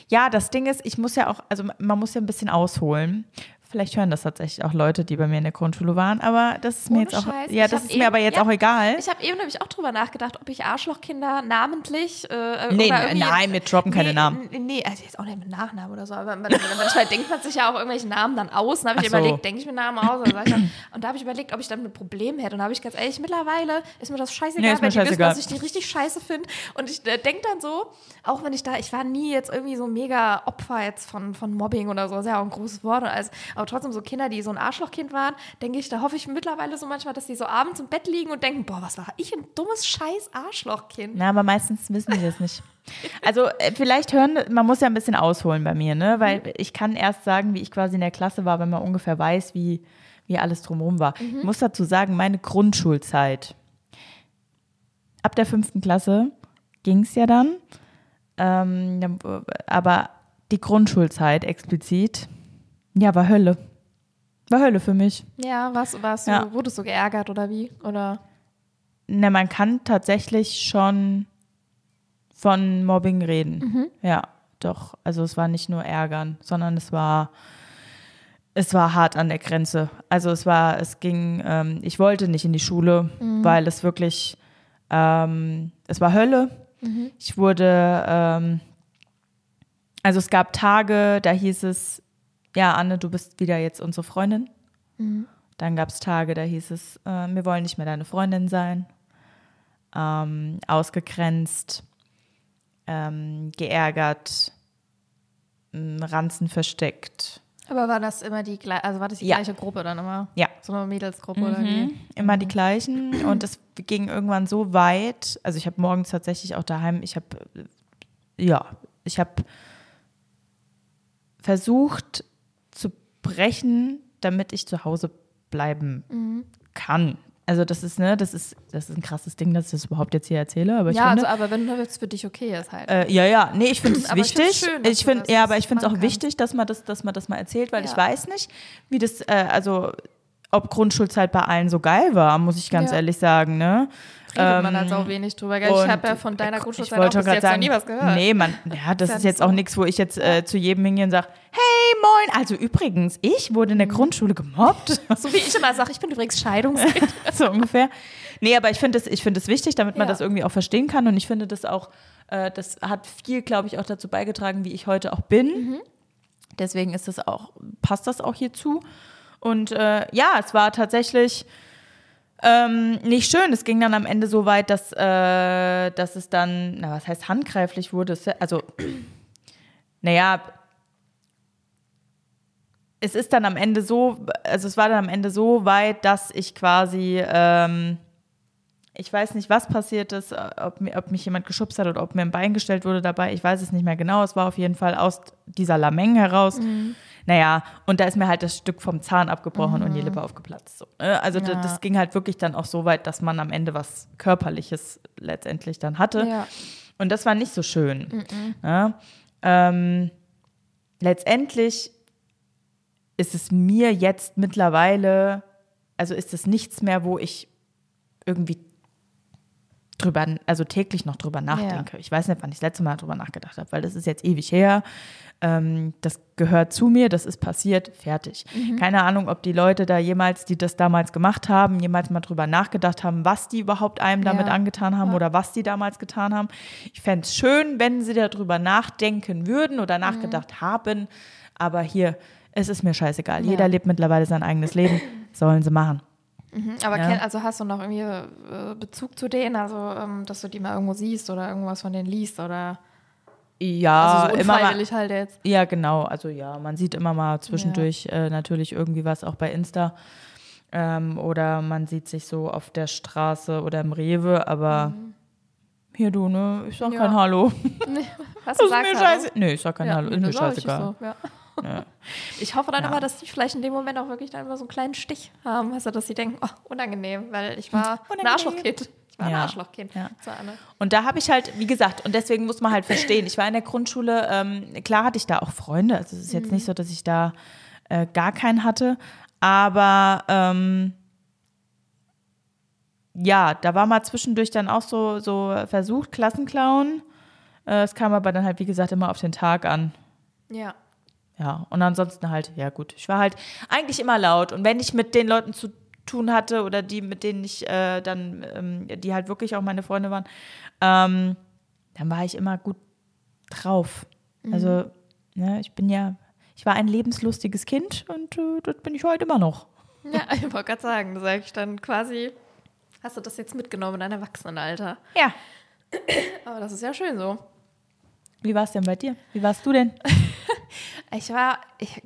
Ja, das Ding ist, ich muss ja auch, also man muss ja ein bisschen ausholen. Vielleicht hören das tatsächlich auch Leute, die bei mir in der Grundschule waren, aber das ist mir Ohne jetzt auch, Scheiß. ja, Ich das ist mir eben- aber jetzt ja, auch egal. Ich habe eben nämlich auch drüber nachgedacht, ob ich Arschlochkinder namentlich äh, Nee, oder nein, wir droppen keine nee, Namen. Nee, also jetzt auch nicht mit Nachnamen oder so, aber man, manchmal denkt man sich ja auch irgendwelche Namen dann aus. Dann habe ich so. überlegt, denke ich mir Namen aus? Oder ich dann, und da habe ich überlegt, ob ich dann ein Problem hätte. Und da habe ich ganz ehrlich, mittlerweile ist mir das scheißegal, Nee, mir weil die wissen, dass ich die richtig scheiße finde. Und ich äh, denke dann so, auch wenn ich da, ich war nie jetzt irgendwie so mega Opfer jetzt von, von Mobbing oder so, ist ja auch ein großes Wort. Und alles, aber trotzdem so Kinder, die so ein Arschlochkind waren, denke ich, da hoffe ich mittlerweile so manchmal, dass die so abends im Bett liegen und denken, boah, was war ich ein dummes scheiß Arschlochkind. Na, aber meistens wissen die das nicht. Also äh, vielleicht hören, man muss ja ein bisschen ausholen bei mir, ne? Weil ich kann erst sagen, wie ich quasi in der Klasse war, wenn man ungefähr weiß, wie, wie alles drumherum war. Ich muss dazu sagen, meine Grundschulzeit. Ab der fünften Klasse ging es ja dann. Ähm, äh, aber die Grundschulzeit explizit, ja, war Hölle. War Hölle für mich. Ja, was, warst du, Ja. wurdest du geärgert oder wie? Oder? Ne, man kann tatsächlich schon von Mobbing reden. Ja, doch. Also es war nicht nur ärgern, sondern es war, es war hart an der Grenze. Also es war, es ging, ähm, ich wollte nicht in die Schule, weil es wirklich, ähm, es war Hölle. Ich wurde, ähm, also es gab Tage, da hieß es, ja, Anne, du bist wieder jetzt unsere Freundin. Dann gab es Tage, da hieß es, äh, wir wollen nicht mehr deine Freundin sein. Ähm, ausgegrenzt, ähm, geärgert, Ranzen versteckt. Aber war das immer die gleiche, also war das die Ja. gleiche Gruppe dann immer? Ja. So eine Mädelsgruppe oder wie? Immer die gleichen. Und es ging irgendwann so weit. Also ich habe morgens tatsächlich auch daheim, ich habe, ja, ich habe versucht brechen, damit ich zu Hause bleiben kann. Also das ist, ne, das ist, das ist ein krasses Ding, dass ich das überhaupt jetzt hier erzähle. Aber ich Ja, finde, also, aber wenn das für dich okay ist halt. Äh, ja, ja, nee, ich finde es ich wichtig. find's schön, ich finde, ja, aber ich finde es auch machen wichtig, dass man das, dass man das mal erzählt, weil Ja. ich weiß nicht, wie das, äh, also ob Grundschulzeit bei allen so geil war, muss ich ganz Ja. ehrlich sagen, ne? Redet man halt auch wenig drüber. Gell? Ich habe ja von deiner Grundschulzeit auch bis gerade jetzt noch sagen, nie was gehört. nee, man, ja, das Ist ja ist jetzt so. auch nichts, wo ich jetzt äh, zu jedem hingehe und sage, hey, moin. Also übrigens, ich wurde in der Mhm. Grundschule gemobbt. So wie ich immer sage, ich bin übrigens Scheidungskind. so ungefähr. Nee, aber ich finde es ich es wichtig, damit man Ja. das irgendwie auch verstehen kann. Und ich finde das auch, äh, das hat viel, glaube ich, auch dazu beigetragen, wie ich heute auch bin. Mhm. Deswegen ist das auch, passt das auch hierzu. Und äh, ja, es war tatsächlich ähm, nicht schön. Es ging dann am Ende so weit, dass, äh, dass es dann, na, was heißt handgreiflich wurde? Also, naja, es ist dann am Ende so, also es war dann am Ende so weit, dass ich quasi, ähm, ich weiß nicht, was passiert ist, ob, ob mich jemand geschubst hat oder ob mir ein Bein gestellt wurde dabei. Ich weiß es nicht mehr genau. Es war auf jeden Fall aus dieser Lameng heraus. Naja, und da ist mir halt das Stück vom Zahn abgebrochen und die Lippe aufgeplatzt. So, ne? Also Ja. das ging halt wirklich dann auch so weit, dass man am Ende was Körperliches letztendlich dann hatte. Ja. Und das war nicht so schön. Ja? Ähm, letztendlich ist es mir jetzt mittlerweile, also ist es nichts mehr, wo ich irgendwie drüber, also täglich noch drüber nachdenke. Ich weiß nicht, wann ich das letzte Mal drüber nachgedacht habe, weil das ist jetzt ewig her. Ähm, das gehört zu mir, das ist passiert, fertig. Keine Ahnung, ob die Leute da jemals, die das damals gemacht haben, jemals mal drüber nachgedacht haben, was die überhaupt einem damit Ja. angetan haben oder was die damals getan haben. Ich fände es schön, wenn sie darüber nachdenken würden oder nachgedacht haben, aber hier, es ist mir scheißegal. Ja. Jeder lebt mittlerweile sein eigenes Leben, sollen sie machen. Aber Ja. kenn, also hast du noch irgendwie äh, Bezug zu denen, also ähm, dass du die mal irgendwo siehst oder irgendwas von denen liest oder Ja, also so immer mal, halt jetzt. Ja, genau. Also ja, man sieht immer mal zwischendurch äh, natürlich irgendwie was auch bei Insta. Ähm, oder man sieht sich so auf der Straße oder im Rewe, aber hier du, ne? Ich sag Mhm. Ja. kein Hallo. Hast du Das ist mir gesagt, scheiße. Nee, ich sag kein Ja, Hallo. Ist nee, mir scheißegal. so, ja. Ja. Ich hoffe dann Ja. immer, dass die vielleicht in dem Moment auch wirklich dann immer so einen kleinen Stich haben, du, dass sie denken, oh, unangenehm, weil ich war ein. Arschlochkind. Ich war ein Ja. Arschlochkind. Ja. Und da habe ich halt, wie gesagt, und deswegen muss man halt verstehen, ich war in der Grundschule, ähm, klar hatte ich da auch Freunde, also es ist jetzt nicht so, dass ich da äh, gar keinen hatte, aber ähm, ja, da war mal zwischendurch dann auch so, so versucht, Klassenclown. Äh, Es kam aber dann halt, wie gesagt, immer auf den Tag an. Ja. Ja, und ansonsten halt, ja gut, ich war halt eigentlich immer laut. Und wenn ich mit den Leuten zu tun hatte oder die, mit denen ich äh, dann, ähm, die halt wirklich auch meine Freunde waren, ähm, dann war ich immer gut drauf. Also, ne, ich bin ja, ich war ein lebenslustiges Kind und äh, das bin ich heute immer noch. Ja, ich wollte gerade sagen, sage ich dann quasi, hast du das jetzt mitgenommen in dein Erwachsenenalter? Ja. Aber das ist ja schön so. Wie war es denn bei dir? Wie warst du denn? Ich war ich,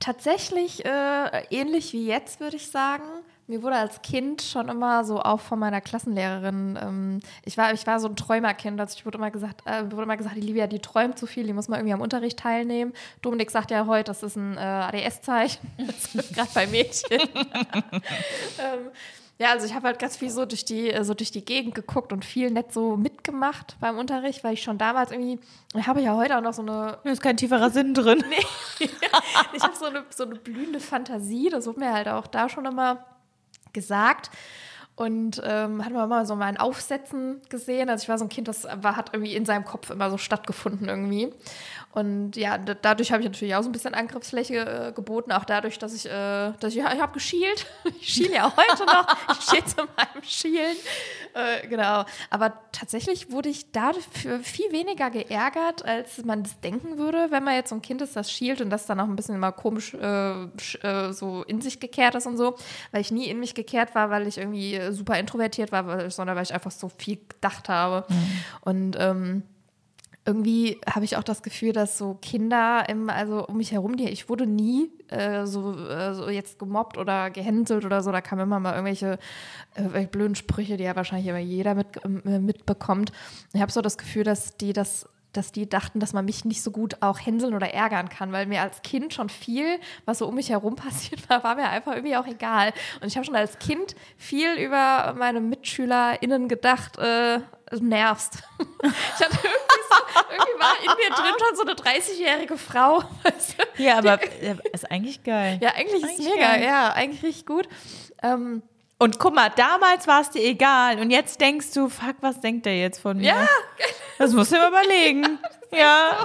tatsächlich äh, ähnlich wie jetzt, würde ich sagen. Mir wurde als Kind schon immer so auch von meiner Klassenlehrerin, ähm, ich, war, ich war so ein Träumerkind, also ich wurde immer gesagt, äh, wurde immer gesagt, die Livia, die träumt zu viel, die muss mal irgendwie am Unterricht teilnehmen. Dominik sagt ja heute, das ist ein äh, ADS-Zeichen, gerade bei Mädchen. ähm, ja, also ich habe halt ganz viel so durch die so durch die Gegend geguckt und viel nett so mitgemacht beim Unterricht, weil ich schon damals irgendwie, ich habe ja heute auch noch so eine Da ist kein tieferer Sinn drin. ich habe so eine, so eine blühende Fantasie, das wurde mir halt auch da schon immer gesagt. Und ähm, hat man mal so mein Aufsetzen gesehen. Also ich war so ein Kind, das war, hat irgendwie in seinem Kopf immer so stattgefunden irgendwie. Und ja, da- dadurch habe ich natürlich auch so ein bisschen Angriffsfläche äh, geboten. Auch dadurch, dass ich, äh, dass ich, ja, ich habe geschielt. Ich schiele ja auch heute noch. Ich stehe zu meinem Schielen. Äh, genau. Aber tatsächlich wurde ich dafür viel weniger geärgert, als man das denken würde, wenn man jetzt so ein Kind ist, das schielt und das dann auch ein bisschen immer komisch äh, äh, so in sich gekehrt ist und so. Weil ich nie in mich gekehrt war, weil ich irgendwie super introvertiert war, weil, sondern weil ich einfach so viel gedacht habe. Und ähm, irgendwie habe ich auch das Gefühl, dass so Kinder im, also um mich herum, die, ich wurde nie äh, so, äh, so jetzt gemobbt oder gehänselt oder so. Da kamen immer mal irgendwelche, äh, blöden Sprüche, die ja wahrscheinlich immer jeder mit, äh, mitbekommt. Ich habe so das Gefühl, dass die das dass die dachten, dass man mich nicht so gut auch hänseln oder ärgern kann, weil mir als Kind schon viel, was so um mich herum passiert war, war mir einfach irgendwie auch egal. Und ich habe schon als Kind viel über meine MitschülerInnen gedacht, äh, du nervst. Ich hatte irgendwie so, irgendwie war in mir drin schon so eine 30-jährige Frau. Weißt du? Ja, aber äh, ist eigentlich geil. Ja, eigentlich, ist Eigentlich es mega, geil. ja, eigentlich richtig gut. Ähm, Und guck mal, damals war es dir egal. Und jetzt denkst du, fuck, was denkt der jetzt von mir? Ja. Das musst du dir überlegen. ja.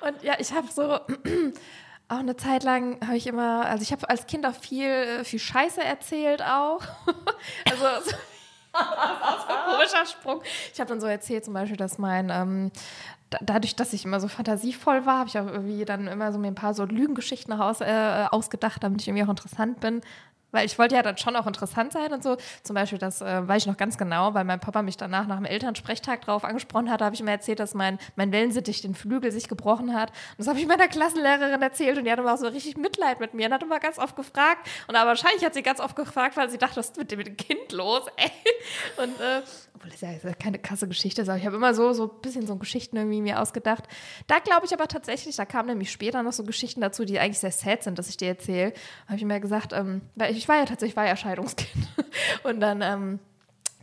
Und ja, ich habe so auch eine Zeit lang habe ich immer, also ich habe als Kind auch viel, äh, viel Scheiße erzählt auch. also so, das ist ein komischer Sprung. Ich habe dann so erzählt zum Beispiel, dass mein ähm, da- Dadurch, dass ich immer so fantasievoll war, habe ich auch irgendwie dann immer so mir ein paar so Lügengeschichten aus, äh, ausgedacht, damit ich irgendwie auch interessant bin. Weil ich wollte ja dann schon auch interessant sein und so. Zum Beispiel, das äh, weiß ich noch ganz genau, weil mein Papa mich danach nach dem Elternsprechtag drauf angesprochen hat, habe ich ihm erzählt, dass mein, mein Wellensittich den Flügel sich gebrochen hat. Und das habe ich meiner Klassenlehrerin erzählt und die hatte immer auch so richtig Mitleid mit mir und hat immer ganz oft gefragt. Und aber wahrscheinlich hat sie ganz oft gefragt, weil sie dachte, was ist mit dem, Kind los? Ey. Und äh, obwohl das ja ist ja keine krasse Geschichte ist, aber ich habe immer so, so ein bisschen so Geschichten irgendwie mir ausgedacht. Da glaube ich aber tatsächlich, da kamen nämlich später noch so Geschichten dazu, die eigentlich sehr sad sind, dass ich dir erzähle. Habe ich mir gesagt, ähm, weil ich, ich war ja tatsächlich, ich war ja Scheidungskind. Und dann, ähm,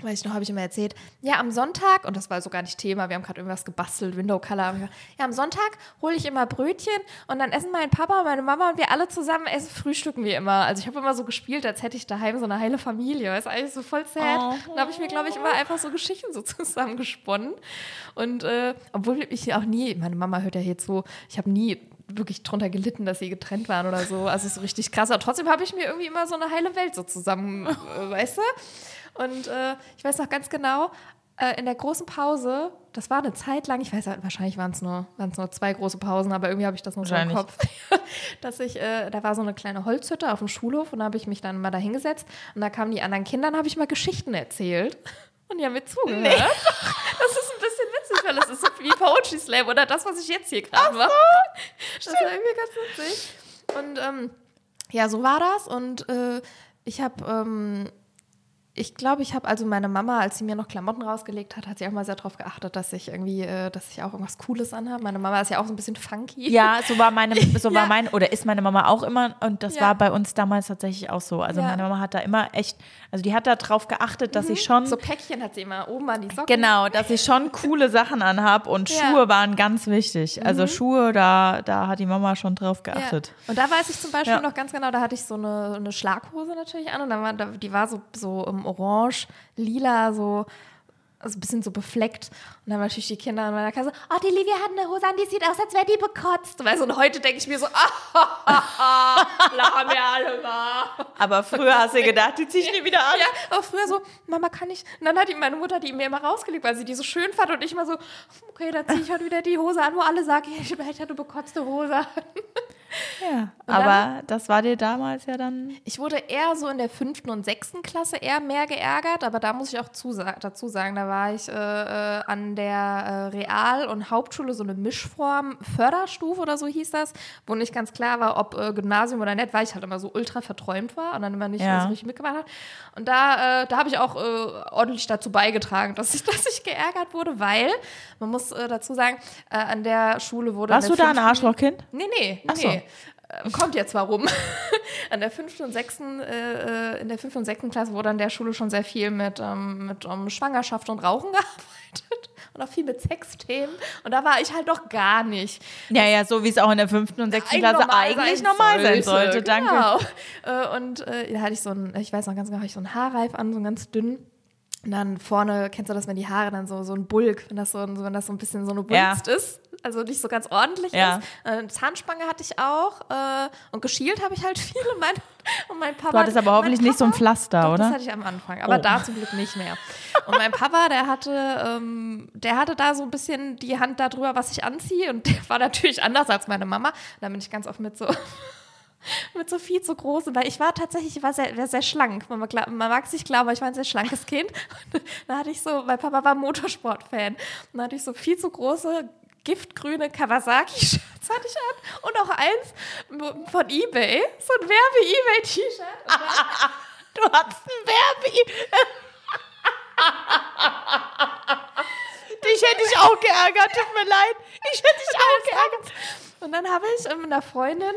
weiß ich noch, habe ich immer erzählt, ja, am Sonntag, und das war so gar nicht Thema, wir haben gerade irgendwas gebastelt, Window Color, ja, am Sonntag hole ich immer Brötchen und dann essen mein Papa und meine Mama und wir alle zusammen essen, frühstücken wir immer. Also ich habe immer so gespielt, als hätte ich daheim so eine heile Familie, weißt du, eigentlich so voll sad. Da habe ich mir, glaube ich, immer einfach so Geschichten so zusammengesponnen. Und äh, obwohl ich auch nie, meine Mama hört ja jetzt so, ich habe nie wirklich drunter gelitten, dass sie getrennt waren oder so. Also so richtig krass. Aber trotzdem habe ich mir irgendwie immer so eine heile Welt so zusammen, äh, weißt du? Und äh, ich weiß noch ganz genau, äh, in der großen Pause, das war eine Zeit lang, ich weiß ja, wahrscheinlich waren es nur, waren's nur zwei große Pausen, aber irgendwie habe ich das noch so im. Kopf, dass ich, äh, da war so eine kleine Holzhütte auf dem Schulhof und da habe ich mich dann mal da hingesetzt und da kamen die anderen Kinder und habe ich mal Geschichten erzählt. Und die haben mir zugehört. Das ist ein bisschen witzig, weil das ist so wie Poetry Slam oder das, was ich jetzt hier gerade mache. Das war irgendwie ganz witzig. Und ähm, ja, so war das. Und äh, ich habe, ähm, ich glaube, ich habe also meine Mama, als sie mir noch Klamotten rausgelegt hat, hat sie auch mal sehr darauf geachtet, dass ich irgendwie, äh, dass ich auch irgendwas Cooles anhabe. Meine Mama ist ja auch so ein bisschen funky. Ja, so war meine, so Ja. war mein, oder ist meine Mama auch immer, und das Ja. war bei uns damals tatsächlich auch so. Also Ja. meine Mama hat da immer echt, also die hat da drauf geachtet, dass ich schon, So Päckchen hat sie immer oben an die Socken. genau, dass ich schon coole Sachen anhab und. Mhm. Schuhe waren ganz wichtig. Also Schuhe, da, da hat die Mama schon drauf geachtet. Und da weiß ich zum Beispiel noch ganz genau, da hatte ich so eine, eine Schlaghose natürlich an und dann war, die war so, so um, orange, lila, so also ein bisschen so befleckt. Und dann haben natürlich die Kinder in meiner Klasse, oh, die Livia hat eine Hose an, die sieht aus, als wäre die bekotzt. Weißt, du, und heute denke ich mir so, ah, lachen wir alle mal. Aber früher hast du gedacht, die zieh ich nie wieder an. Ja, aber früher so, Mama, kann ich. Und dann hat die, meine Mutter die mir immer rausgelegt, weil sie die so schön fand und ich immer so, okay, dann ziehe ich heute wieder die Hose an, wo alle sagen, ich hätte eine bekotzte Hose an. Ja, aber das war dir damals ja dann. Ich wurde eher so in der fünften und sechsten Klasse eher mehr geärgert, aber da muss ich auch dazu sagen, da war ich äh, äh, an der äh, Real- und Hauptschule so eine Mischform, Förderstufe oder so hieß das, wo nicht ganz klar war, ob äh, Gymnasium oder nicht, weil ich halt immer so ultra verträumt war und dann immer nicht Ja. so richtig mitgemacht habe. Und da, äh, da habe ich auch ordentlich dazu beigetragen, dass ich, dass ich geärgert wurde, weil, man muss dazu sagen, an der Schule wurde. Warst du da ein Arschlochkind? Nee, nee, Ach so. nee. Äh, Kommt jetzt warum. An der fünften und sechsten, äh, äh, in der fünften und sechsten Klasse wurde an der Schule schon sehr viel mit, ähm, mit um, Schwangerschaft und Rauchen gearbeitet und auch viel mit Sexthemen. Und da war ich halt doch gar nicht. Ja, ja, so wie es auch in der fünften und sechsten Eigentlich Klasse eigentlich sein normal sein sollte, sollte. Danke. Genau. Äh, Und äh, da hatte ich so ein, ich weiß noch ganz genau, hatte ich so einen Haarreif an, so einen ganz dünn. Und dann vorne, kennst du das, wenn die Haare dann so, so ein Bulk, wenn das so, ein- wenn das so ein bisschen so eine Ja. Wulst ist, also nicht so ganz ordentlich Ja. ist. Äh, Zahnspange hatte ich auch äh, und geschielt habe ich halt viel und mein, und mein Papa. Du hattest aber hoffentlich mein nicht so ein Papa- Pflaster, doch, oder? Das hatte ich am Anfang, aber Oh. da zum Glück nicht mehr. Und mein Papa, der hatte, ähm, der hatte da so ein bisschen die Hand darüber, was ich anziehe und der war natürlich anders als meine Mama. Da bin ich ganz oft mit so mit so viel zu großen, weil ich war tatsächlich, ich war sehr, sehr, schlank. Man, mag- man mag es nicht glauben, aber ich war ein sehr schlankes Kind. Und da hatte ich so, mein Papa war Motorsportfan. Und da hatte ich so viel zu große giftgrüne Kawasaki-Shirts hatte ich an und auch eins von Ebay, so ein Werbe-Ebay-T-Shirt. Du hast ein Werbe. Dich hätte ich auch geärgert, tut mir leid. Ich hätte dich auch geärgert. Und dann habe ich ähm, einer Freundin,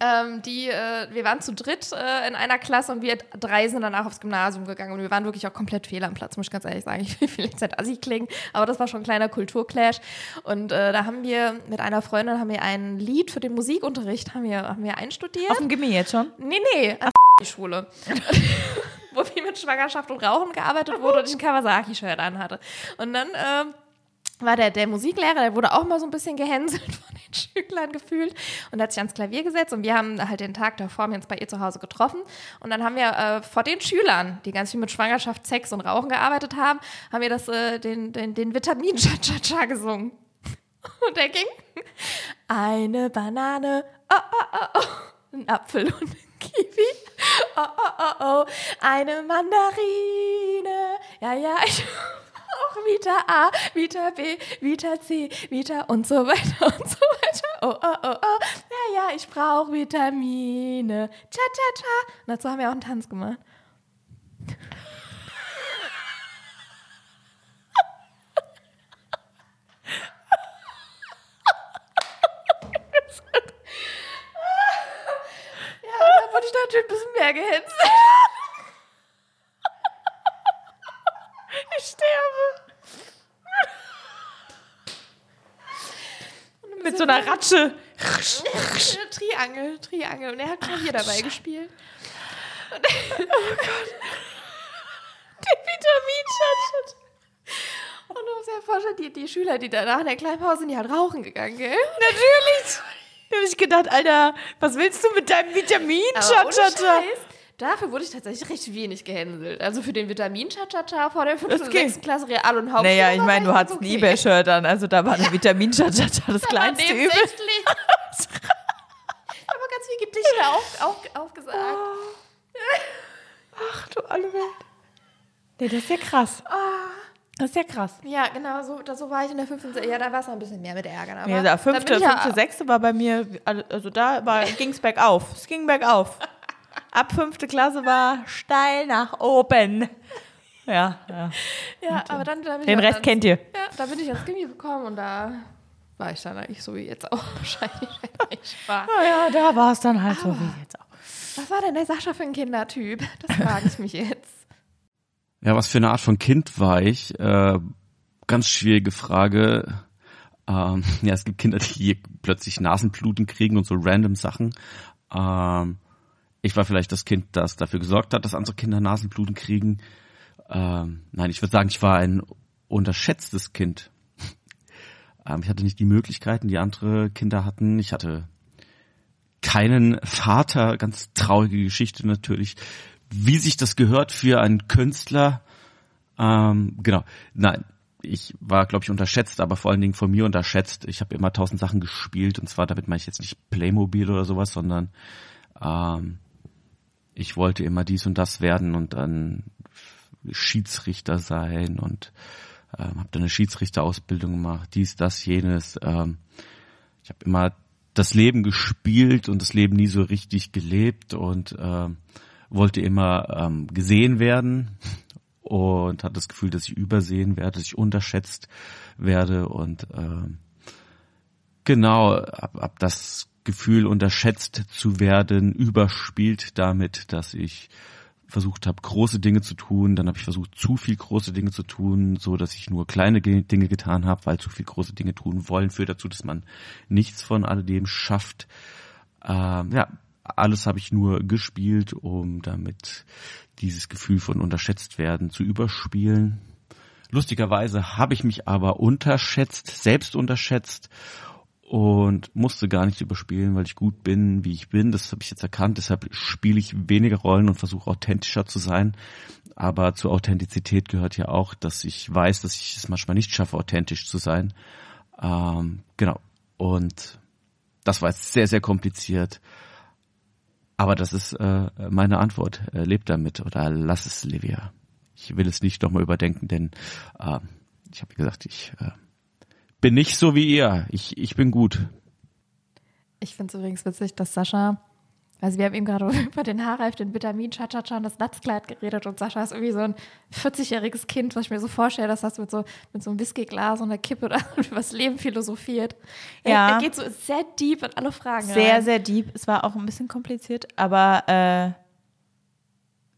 ähm, die, äh, wir waren zu dritt äh, in einer Klasse und wir drei sind danach aufs Gymnasium gegangen und wir waren wirklich auch komplett fehl am Platz, muss ich ganz ehrlich sagen. Ich will vielleicht seit Assi klingen, aber das war schon ein kleiner Kulturclash. Und äh, da haben wir mit einer Freundin haben wir ein Lied für den Musikunterricht haben wir, haben wir einstudiert. Auf dem Gimmi jetzt schon? Nee, nee, an die Schule. Wo viel mit Schwangerschaft und Rauchen gearbeitet wurde und ich ein Kawasaki-Shirt anhatte. Und dann ähm, war der, der Musiklehrer, der wurde auch mal so ein bisschen gehänselt von Schülern gefühlt und hat sich ans Klavier gesetzt und wir haben halt den Tag davor uns bei ihr zu Hause getroffen und dann haben wir äh, vor den Schülern, die ganz viel mit Schwangerschaft, Sex und Rauchen gearbeitet haben, haben wir das, äh, den, den, den Vitamin-Cha-Cha-Cha gesungen. Und der ging eine Banane, oh, oh, oh, oh. ein Apfel und ein Kiwi, oh, oh, oh, oh, eine Mandarine, ja, ja, ich auch Vita A, Vita B, Vita C, Vita und so weiter und so. Oh, oh, oh, oh, ja, ja, ich brauche Vitamine, cha, cha, cha. Und dazu haben wir auch einen Tanz gemacht. Ja, da wurde ich natürlich ein bisschen mehr gehitzt. Ich sterbe. Mit so einer Ratsche. Triangel, Triangel. Und er hat Klavier dabei gespielt. Der Vitaminschatz. Und du musst dir ja vorstellen, die, die Schüler, die danach in der kleinen Pause sind, die halt rauchen gegangen, gell? Natürlich. Da habe ich gedacht, Alter, was willst du mit deinem vitamin Aber ohne Scheiß. Dafür wurde ich tatsächlich recht wenig gehänselt. Also für den vitamin cha vor der 5. Das und geht. 6. Klasse Real- und Hauptschule. Naja, ich meine, du das hattest ein okay. Ebay-Shirt an, also da war der vitamin das Aber kleinste Übel. ich habe ganz viele Gedichte auf, auf, aufgesagt. Ach du alle Welt. Nee, das ist ja krass. Das ist ja krass. Ja, genau, so, da, so war ich in der 5. 6. Ja, da war es noch ein bisschen mehr mit Ärgern. Aber Ja, der da bin fünfte, ja- sechste war bei mir, also da ging es bergauf. Es ging bergauf. Ab fünfte Klasse war steil nach oben. Ja, ja. Ja, aber dann, dann bin Den ich Rest ans- kennt ihr. Ja, da bin ich ans Gimmi gekommen und da war ich dann eigentlich so wie jetzt auch wahrscheinlich. wenn ich war. Naja, da war es dann halt so wie jetzt auch. Was war denn der Sascha für ein Kindertyp? Das frage ich mich jetzt. Ja, was für eine Art von Kind war ich? Äh, ganz schwierige Frage. Ähm, ja, es gibt Kinder, die plötzlich Nasenbluten kriegen und so random Sachen. Ähm, ich war vielleicht das Kind, das dafür gesorgt hat, dass andere Kinder Nasenbluten kriegen. Ähm, nein, ich würde sagen, ich war ein unterschätztes Kind. Ähm, ich hatte nicht die Möglichkeiten, die andere Kinder hatten. Ich hatte keinen Vater, ganz traurige Geschichte natürlich, wie sich das gehört für einen Künstler. Ähm, genau, nein, ich war, glaube ich, unterschätzt, aber vor allen Dingen von mir unterschätzt. Ich habe immer tausend Sachen gespielt und zwar damit meine ich jetzt nicht Playmobil oder sowas, sondern ähm, ich wollte immer dies und das werden und dann Schiedsrichter sein und ähm, habe dann eine Schiedsrichterausbildung gemacht, dies, das, jenes. Ähm, ich habe immer das Leben gespielt und das Leben nie so richtig gelebt und ähm, wollte immer ähm, gesehen werden und hatte das Gefühl, dass ich übersehen werde, dass ich unterschätzt werde und ähm, genau ab, ab das Gefühl unterschätzt zu werden überspielt damit, dass ich versucht habe, große Dinge zu tun, dann habe ich versucht, zu viel große Dinge zu tun, so dass ich nur kleine Dinge getan habe, weil zu viel große Dinge tun wollen, führt dazu, dass man nichts von alledem schafft. Ähm, ja, alles habe ich nur gespielt, um damit dieses Gefühl von unterschätzt werden zu überspielen. Lustigerweise habe ich mich aber unterschätzt, selbst unterschätzt und musste gar nichts überspielen, weil ich gut bin, wie ich bin. Das habe ich jetzt erkannt. Deshalb spiele ich weniger Rollen und versuche authentischer zu sein. Aber zur Authentizität gehört ja auch, dass ich weiß, dass ich es manchmal nicht schaffe, authentisch zu sein. Ähm, genau. Und das war jetzt sehr, sehr kompliziert. Aber das ist äh, meine Antwort. Äh, lebt damit oder lass es, Livia. Ich will es nicht nochmal überdenken, denn äh, ich habe gesagt, ich äh, bin nicht so wie ihr. Ich, ich bin gut. Ich finde es übrigens witzig, dass Sascha, also wir haben eben gerade über den Haarreif, den Vitamin, Cha-Cha-Cha und das Natzkleid geredet und Sascha ist irgendwie so ein 40-jähriges Kind, was ich mir so vorstelle, dass das mit so, mit so einem Whiskyglas und einer Kippe oder über das Leben philosophiert. Ja. Er, er geht so sehr deep in alle Fragen Sehr, rein. sehr deep. Es war auch ein bisschen kompliziert, aber äh,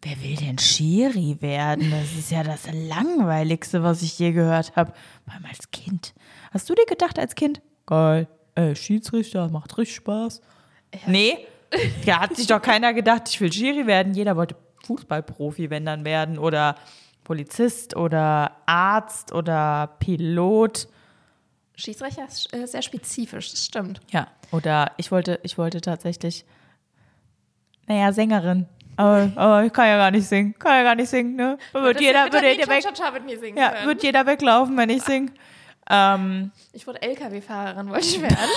wer will denn Schiri werden? Das ist ja das Langweiligste, was ich je gehört habe. Vor allem als Kind. Hast du dir gedacht als Kind, geil, ey, Schiedsrichter, macht richtig Spaß? Nee, da hat sich doch keiner gedacht, ich will Schiri werden. Jeder wollte Fußballprofi, wenn dann werden oder Polizist oder Arzt oder Pilot. Schiedsrichter ist äh, sehr spezifisch, das stimmt. Ja, oder ich wollte, ich wollte tatsächlich, naja, Sängerin. Aber, aber ich kann ja gar nicht singen. Kann ja gar nicht singen, ne? Wird jeder, weg, mir singen ja, können. wird jeder weglaufen, wenn ich singe. Ähm, Ich wurde LKW-Fahrerin, wollte ich werden.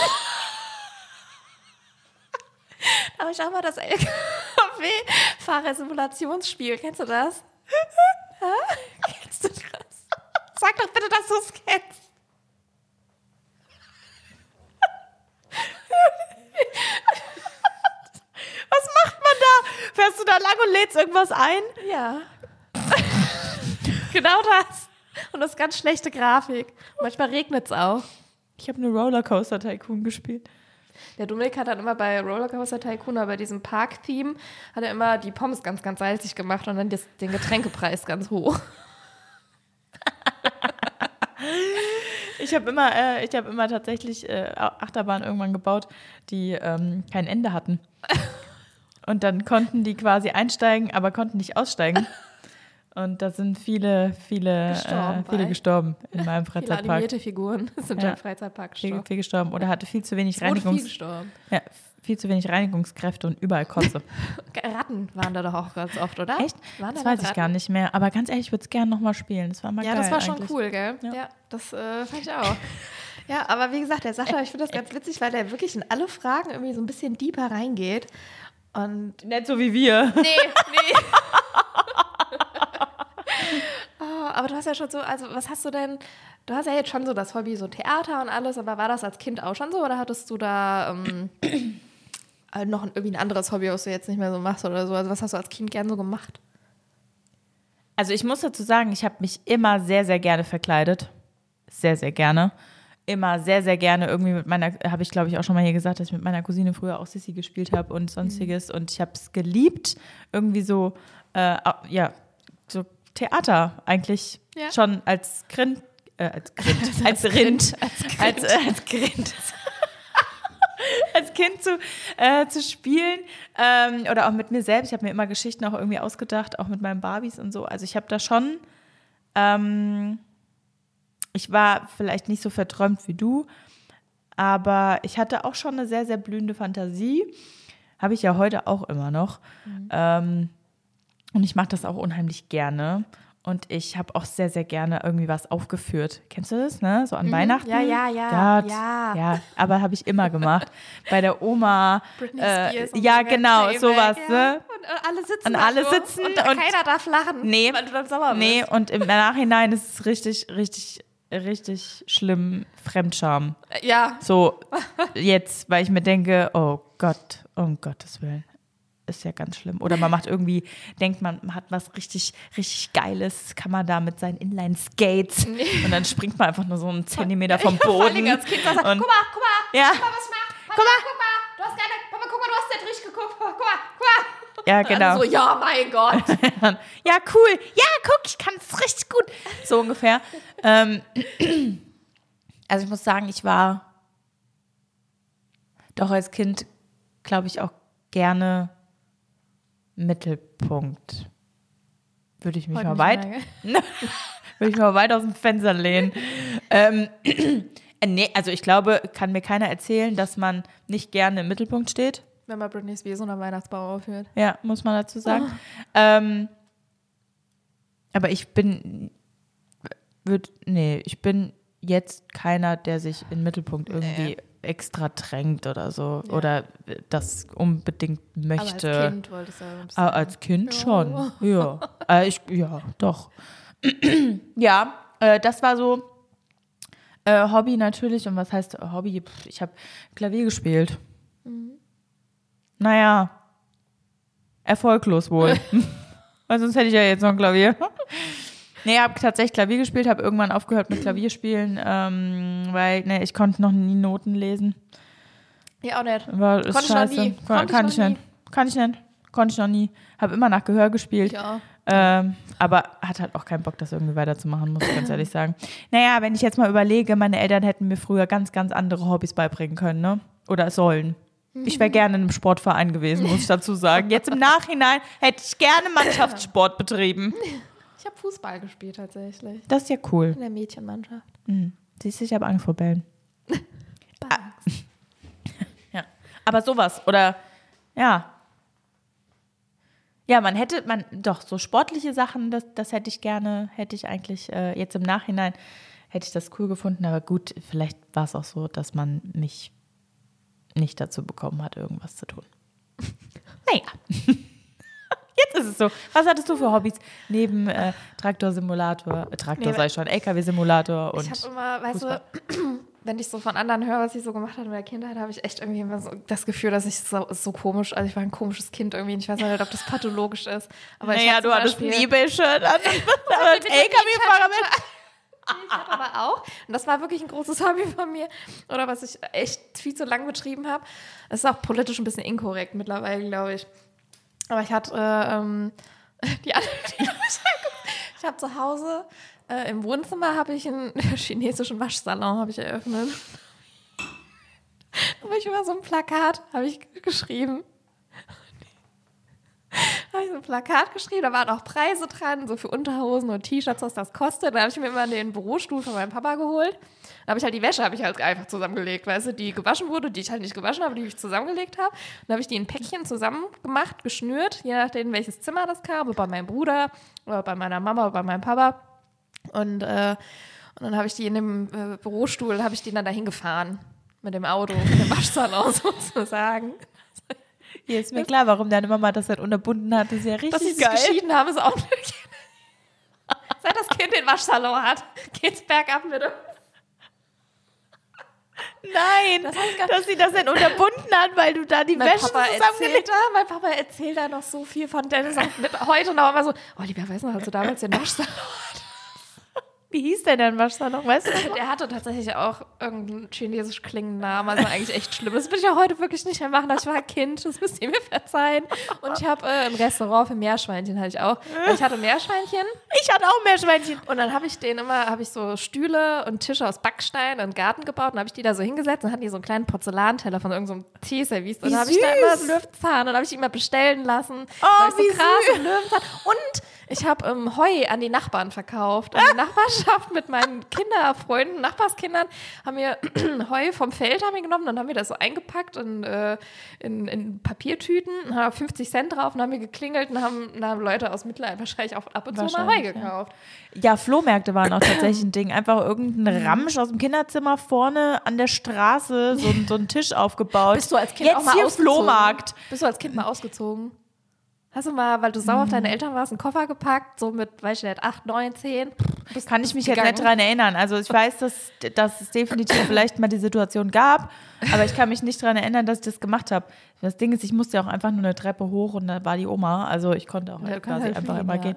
da habe ich auch mal das LKW-Fahrer-Simulationsspiel. Kennst du das? Kennst du das? Sag doch bitte, dass du es kennst. was macht man da? Fährst du da lang und lädst irgendwas ein? Ja. genau das. Und das ist ganz schlechte Grafik. Manchmal regnet es auch. Ich habe eine Rollercoaster Tycoon gespielt. Der Dominik hat dann immer bei Rollercoaster Tycoon, aber bei diesem Park-Theme, hat er immer die Pommes ganz, ganz salzig gemacht und dann das, den Getränkepreis ganz hoch. Ich habe immer, äh, ich habe immer tatsächlich äh, Achterbahnen irgendwann gebaut, die ähm, kein Ende hatten. Und dann konnten die quasi einsteigen, aber konnten nicht aussteigen. Und da sind viele, viele, Gestorben äh, viele gestorben in meinem Viele Freizeitpark. animierte Figuren sind Ja. im Freizeitpark Viel, gestorben. viel gestorben. Oder hatte viel zu wenig wurde viel Reinigungs gestorben. ja, viel zu wenig Reinigungskräfte und überall Kotze. Ratten waren da doch auch ganz oft, oder? Echt? Waren Das da weiß Ratten? ich gar nicht mehr. Aber ganz ehrlich, ich würde es gerne nochmal spielen. Das war mal Ja, geil das war schon eigentlich. cool, gell? Ja. Ja, das äh, fand ich auch. Ja, aber wie gesagt, der Sascha, ich finde das ganz witzig, weil der wirklich in alle Fragen irgendwie so ein bisschen deeper reingeht. Und Nicht so wie wir. Nee, nee. Oh, aber du hast ja schon so, also was hast du denn, du hast ja jetzt schon so das Hobby, so Theater und alles, aber war das als Kind auch schon so oder hattest du da ähm, äh, noch ein, irgendwie ein anderes Hobby, was du jetzt nicht mehr so machst oder so? Also was hast du als Kind gern so gemacht? Also ich muss dazu sagen, ich habe mich immer sehr, sehr gerne verkleidet. Sehr, sehr gerne. Immer sehr, sehr gerne irgendwie mit meiner, habe ich glaube ich auch schon mal hier gesagt, dass ich mit meiner Cousine früher auch Sissy gespielt habe und sonstiges. Und ich habe es geliebt, irgendwie so, äh, ja, so Theater eigentlich Ja. schon als Grind, äh, als Grind, als, Rind, als, äh, als Grind. als Kind zu, äh, zu spielen ähm, oder auch mit mir selbst. Ich habe mir immer Geschichten auch irgendwie ausgedacht, auch mit meinen Barbies und so. Also ich habe da schon, ähm, ich war vielleicht nicht so verträumt wie du, aber ich hatte auch schon eine sehr, sehr blühende Fantasie. Habe ich ja heute auch immer noch. Ähm, und ich mache das auch unheimlich gerne. Und ich habe auch sehr, sehr gerne irgendwie was aufgeführt. Kennst du das, ne? So an Weihnachten? Ja, ja, ja, Gott, ja. Ja, aber habe ich immer gemacht. Bei der Oma. Britney äh, Spears und ja, genau, Playback, sowas, ja. ne? Und äh, alle sitzen Und alle sitzen und, und- keiner darf lachen, Nee. weil du dann sauer bist. Nee, und im Nachhinein ist es richtig, richtig, richtig schlimm Fremdscham. Äh, Ja, So jetzt, weil ich mir denke, oh Gott, um Gottes Willen. Ist ja ganz schlimm. Oder man macht irgendwie, denkt man, man hat was richtig, richtig Geiles, kann man da mit seinen Inline-Skates und dann springt man einfach nur so einen Zentimeter vom Boden. als Kind Und- guck mal, guck mal, Ja. guck mal, was ich mach. Papa, guck mal, du hast gerade, Papa, guck mal, du hast nicht richtig geguckt. Guck mal, guck mal. Ja, genau. So, ja, mein Gott. ja, cool. Ja, guck, ich kann es richtig gut. So ungefähr. ähm, also ich muss sagen, ich war doch als Kind, glaube ich, auch gerne Mittelpunkt. Würde ich mich Heute mal weit, würde ich mal weit aus dem Fenster lehnen. ähm, äh, nee, also ich glaube, kann mir keiner erzählen, dass man nicht gerne im Mittelpunkt steht. Wenn man Britney Spears unter Weihnachtsbaum aufhört. Ja, muss man dazu sagen. Ähm, aber ich bin, würd, nee, ich bin jetzt keiner, der sich in den Mittelpunkt irgendwie extra drängt oder so Ja. oder das unbedingt Aber als möchte. Kind wolltest du ja als Kind Ja. schon, ja. Äh, ich, ja, doch. ja, äh, das war so äh, Hobby natürlich. Und was heißt Hobby? Pff, Ich habe Klavier gespielt. Naja, erfolglos wohl. Weil sonst hätte ich ja jetzt noch ein Klavier. Nee, habe tatsächlich Klavier gespielt, habe irgendwann aufgehört mit Klavierspielen, ähm, weil nee, ich konnte noch nie Noten lesen. Ja, auch nicht. War ist Konnte ich noch nie. Kon Konnte ich kann noch ich nicht. Kann ich nicht. Konnte ich noch nie. Habe immer nach Gehör gespielt. Ja. Ähm, aber hat halt auch keinen Bock, das irgendwie weiterzumachen, muss ich ganz ehrlich sagen. Naja, wenn ich jetzt mal überlege, meine Eltern hätten mir früher ganz, ganz andere Hobbys beibringen können, ne? Oder sollen. Ich wäre gerne in einem Sportverein gewesen, muss ich dazu sagen. Jetzt im Nachhinein hätte ich gerne Mannschaftssport betrieben. Ich habe Fußball gespielt tatsächlich. Das ist ja cool. In der Mädchenmannschaft. Siehst du, ich habe Angst vor Bällen. Ja. Aber sowas oder ja. Ja, man hätte, man, doch, so sportliche Sachen, das, das hätte ich gerne, hätte ich eigentlich äh, jetzt im Nachhinein, hätte ich das cool gefunden, aber gut, vielleicht war es auch so, dass man mich nicht dazu bekommen hat, irgendwas zu tun. naja. Jetzt ist so. Was hattest du für Hobbys neben äh, Traktorsimulator, äh, Traktor Nee, sei schon, LKW-Simulator und ich habe immer, weißt Fußball. du, wenn ich so von anderen höre, was ich so gemacht habe in der Kindheit, habe ich echt irgendwie immer so das Gefühl, dass ich so, so komisch, also ich war ein komisches Kind irgendwie. Ich weiß nicht, ob das pathologisch ist. Aber naja, du hattest ein Ebay-Shirt an. LKW-Fahrer mit. Ich hatte aber auch, und das war wirklich ein großes Hobby von mir, oder was ich echt viel zu lang betrieben habe. Es ist auch politisch ein bisschen inkorrekt mittlerweile, glaube ich. Aber ich hatte äh, ähm, die andere, die ich habe zu Hause äh, im Wohnzimmer habe ich einen chinesischen Waschsalon habe ich eröffnet. Da habe ich über so ein Plakat habe ich geschrieben. Habe ich so ein Plakat geschrieben, da waren auch Preise dran, so für Unterhosen und T-Shirts, was das kostet. Da habe ich mir immer den Bürostuhl von meinem Papa geholt. Da habe ich halt die Wäsche ich halt einfach zusammengelegt, weißt du, die gewaschen wurde, die ich halt nicht gewaschen habe, die ich zusammengelegt habe. Dann habe ich die in Päckchen zusammen gemacht, geschnürt, je nachdem, welches Zimmer das kam, bei meinem Bruder oder bei meiner Mama oder bei meinem Papa. Und, äh, und dann habe ich die in dem äh, Bürostuhl, habe ich die dann dahin gefahren. Mit dem Auto, mit dem Waschsalon sozusagen. Hier ist mir klar, warum deine Mama das halt unterbunden hat. Das ist ja richtig Dass sie sich geil. geschieden haben, ist auch nicht. Seit das Kind den Waschsalon hat, geht's bergab mit. Nein, Das dass sie das dann unterbunden hat, weil du da die Mein Wäsche Papa, erzählt zusammengelegt da, mein Papa erzählt da noch so viel von Dennis. Auch mit heute noch immer so, Olivia, weißt du, als du damals den Waschsalon hattest? Wie hieß der denn Waschsalon? Weißt du? Der hatte tatsächlich auch irgendeinen chinesisch klingenden Namen, also eigentlich echt schlimm. Das würde ich ja heute wirklich nicht mehr machen. Ich war ein Kind, das müsst ihr mir verzeihen. Und ich habe äh, ein Restaurant für Meerschweinchen hatte ich auch. Ich hatte Meerschweinchen Ich hatte auch Meerschweinchen. und dann habe ich den immer, habe ich so Stühle und Tische aus Backstein und Garten gebaut und habe ich die da so hingesetzt und hatten die so einen kleinen Porzellanteller von irgendeinem so Teeservice. Und dann habe ich da immer süß. Löwenzahn und habe ich die immer bestellen lassen. Oh, Da wie so Gras und Löwenzahn. Und ich habe ähm, Heu an die Nachbarn verkauft. Und die Nachbarschaft mit meinen Kinderfreunden, Nachbarskindern, haben wir Heu vom Feld haben wir genommen, dann haben wir das so eingepackt in, äh, in, in Papiertüten, haben 50 Cent drauf und haben wir geklingelt und haben, haben Leute aus Mitleid wahrscheinlich auch ab und zu mal Heu Wahrscheinlich, ja. gekauft. Ja, Flohmärkte waren auch tatsächlich ein Ding. Einfach irgendein Ramsch aus dem Kinderzimmer vorne an der Straße, so, so ein Tisch aufgebaut. Bist du als Kind Jetzt auch mal hier ausgezogen? Flohmarkt. Bist du als Kind mal ausgezogen? Hast du mal, weil du sauer auf Mhm. deine Eltern warst, einen Koffer gepackt, so mit, weiß ich nicht, 8, 9, 10? Bist Kann ich mich jetzt gegangen? nicht dran erinnern. Also ich weiß, dass, dass es definitiv vielleicht mal die Situation gab, aber ich kann mich nicht dran erinnern, dass ich das gemacht habe. Das Ding ist, ich musste ja auch einfach nur eine Treppe hoch und da war die Oma. Also ich konnte auch Ja, halt quasi halt einfach fliehen, immer ja. gehen.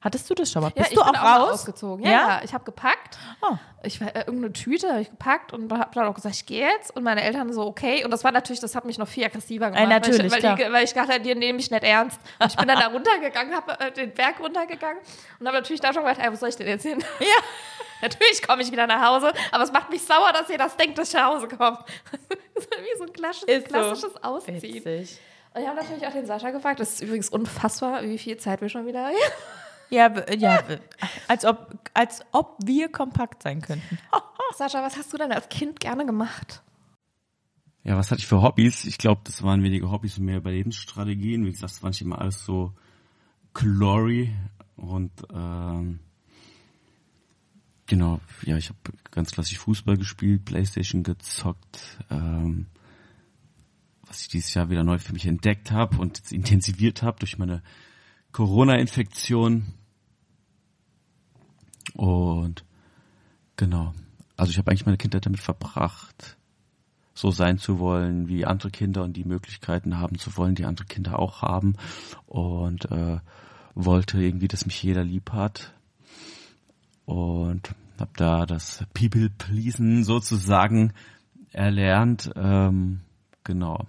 Hattest du das schon mal? Ja, Bist ich du bin auch raus? ausgezogen. Ja, Ja? ja. ich habe gepackt. Oh. Ich war, äh, irgendeine Tüte habe ich gepackt und habe dann auch gesagt, ich gehe jetzt. Und meine Eltern so, okay. Und das war natürlich, das hat mich noch viel aggressiver gemacht. natürlich, weil ich, weil, die, weil ich dachte, die nehmen mich nicht ernst. Und ich bin dann da runtergegangen, habe äh, den Berg runtergegangen und habe natürlich da schon gedacht, ey, wo soll ich denn jetzt hin? Ja. Natürlich komme ich wieder nach Hause, aber es macht mich sauer, dass ihr das denkt, dass ich nach Hause komme. Das ist wie so ein klassisches, so. klassisches Ausziehen. Witzig. Und ich habe natürlich auch den Sascha gefragt, das ist übrigens unfassbar, wie viel Zeit wir schon wieder haben. Ja, ja, als ob, als ob wir kompakt sein könnten. Sascha, was hast du denn als Kind gerne gemacht? Ja, was hatte ich für Hobbys? Ich glaube, das waren weniger Hobbys und mehr Überlebensstrategien. Wie gesagt, das war nicht immer alles so glory und ähm, genau, ja, ich habe ganz klassisch Fußball gespielt, Playstation gezockt, ähm, was ich dieses Jahr wieder neu für mich entdeckt habe und intensiviert habe durch meine Corona-Infektion. Und genau, also ich habe eigentlich meine Kindheit damit verbracht, so sein zu wollen wie andere Kinder und die Möglichkeiten haben zu wollen, die andere Kinder auch haben und äh, wollte irgendwie, dass mich jeder lieb hat und habe da das People Pleasen sozusagen erlernt, ähm, genau.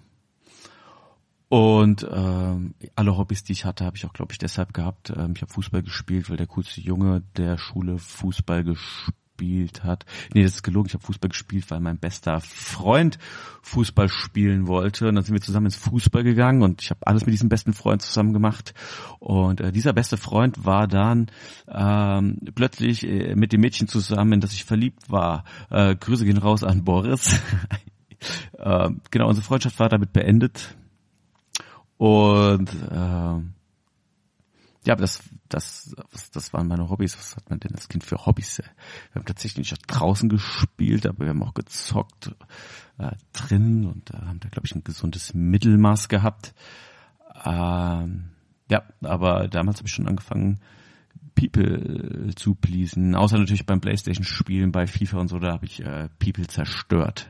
Und ähm, alle Hobbys, die ich hatte, habe ich auch, glaube ich, deshalb gehabt. Ähm, ich habe Fußball gespielt, weil der coolste Junge der Schule Fußball gespielt hat. Nee, das ist gelogen. Ich habe Fußball gespielt, weil mein bester Freund Fußball spielen wollte. Und dann sind wir zusammen ins Fußball gegangen und ich habe alles mit diesem besten Freund zusammen gemacht. Und äh, dieser beste Freund war dann ähm, plötzlich äh, mit dem Mädchen zusammen, in das ich verliebt war. Äh, Grüße gehen raus an Boris. ähm, genau, unsere Freundschaft war damit beendet. Und ähm, ja, aber das, das, das, das waren meine Hobbys. Was hat man denn als Kind für Hobbys? Wir haben tatsächlich nicht draußen gespielt, aber wir haben auch gezockt äh, drin und äh, haben da, glaube ich, ein gesundes Mittelmaß gehabt. Ähm, ja, aber damals habe ich schon angefangen, People zu pleasen. Außer natürlich beim Playstation-Spielen, bei FIFA und so, da habe ich äh, People zerstört.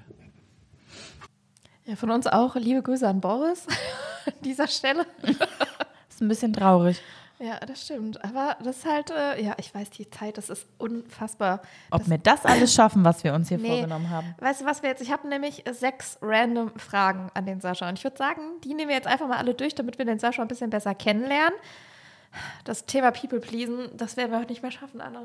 Ja, von uns auch liebe Grüße an Boris an dieser Stelle. Ist ein bisschen traurig. Ja, das stimmt. Aber das ist halt, äh, ja, ich weiß, die Zeit, das ist unfassbar. Ob das, wir das alles schaffen, was wir uns hier Nee. vorgenommen haben. Weißt du, was wir jetzt? Ich habe nämlich sechs random Fragen an den Sascha. Und ich würde sagen, die nehmen wir jetzt einfach mal alle durch, damit wir den Sascha ein bisschen besser kennenlernen. Das Thema People Pleasen, das werden wir heute nicht mehr schaffen, Anna.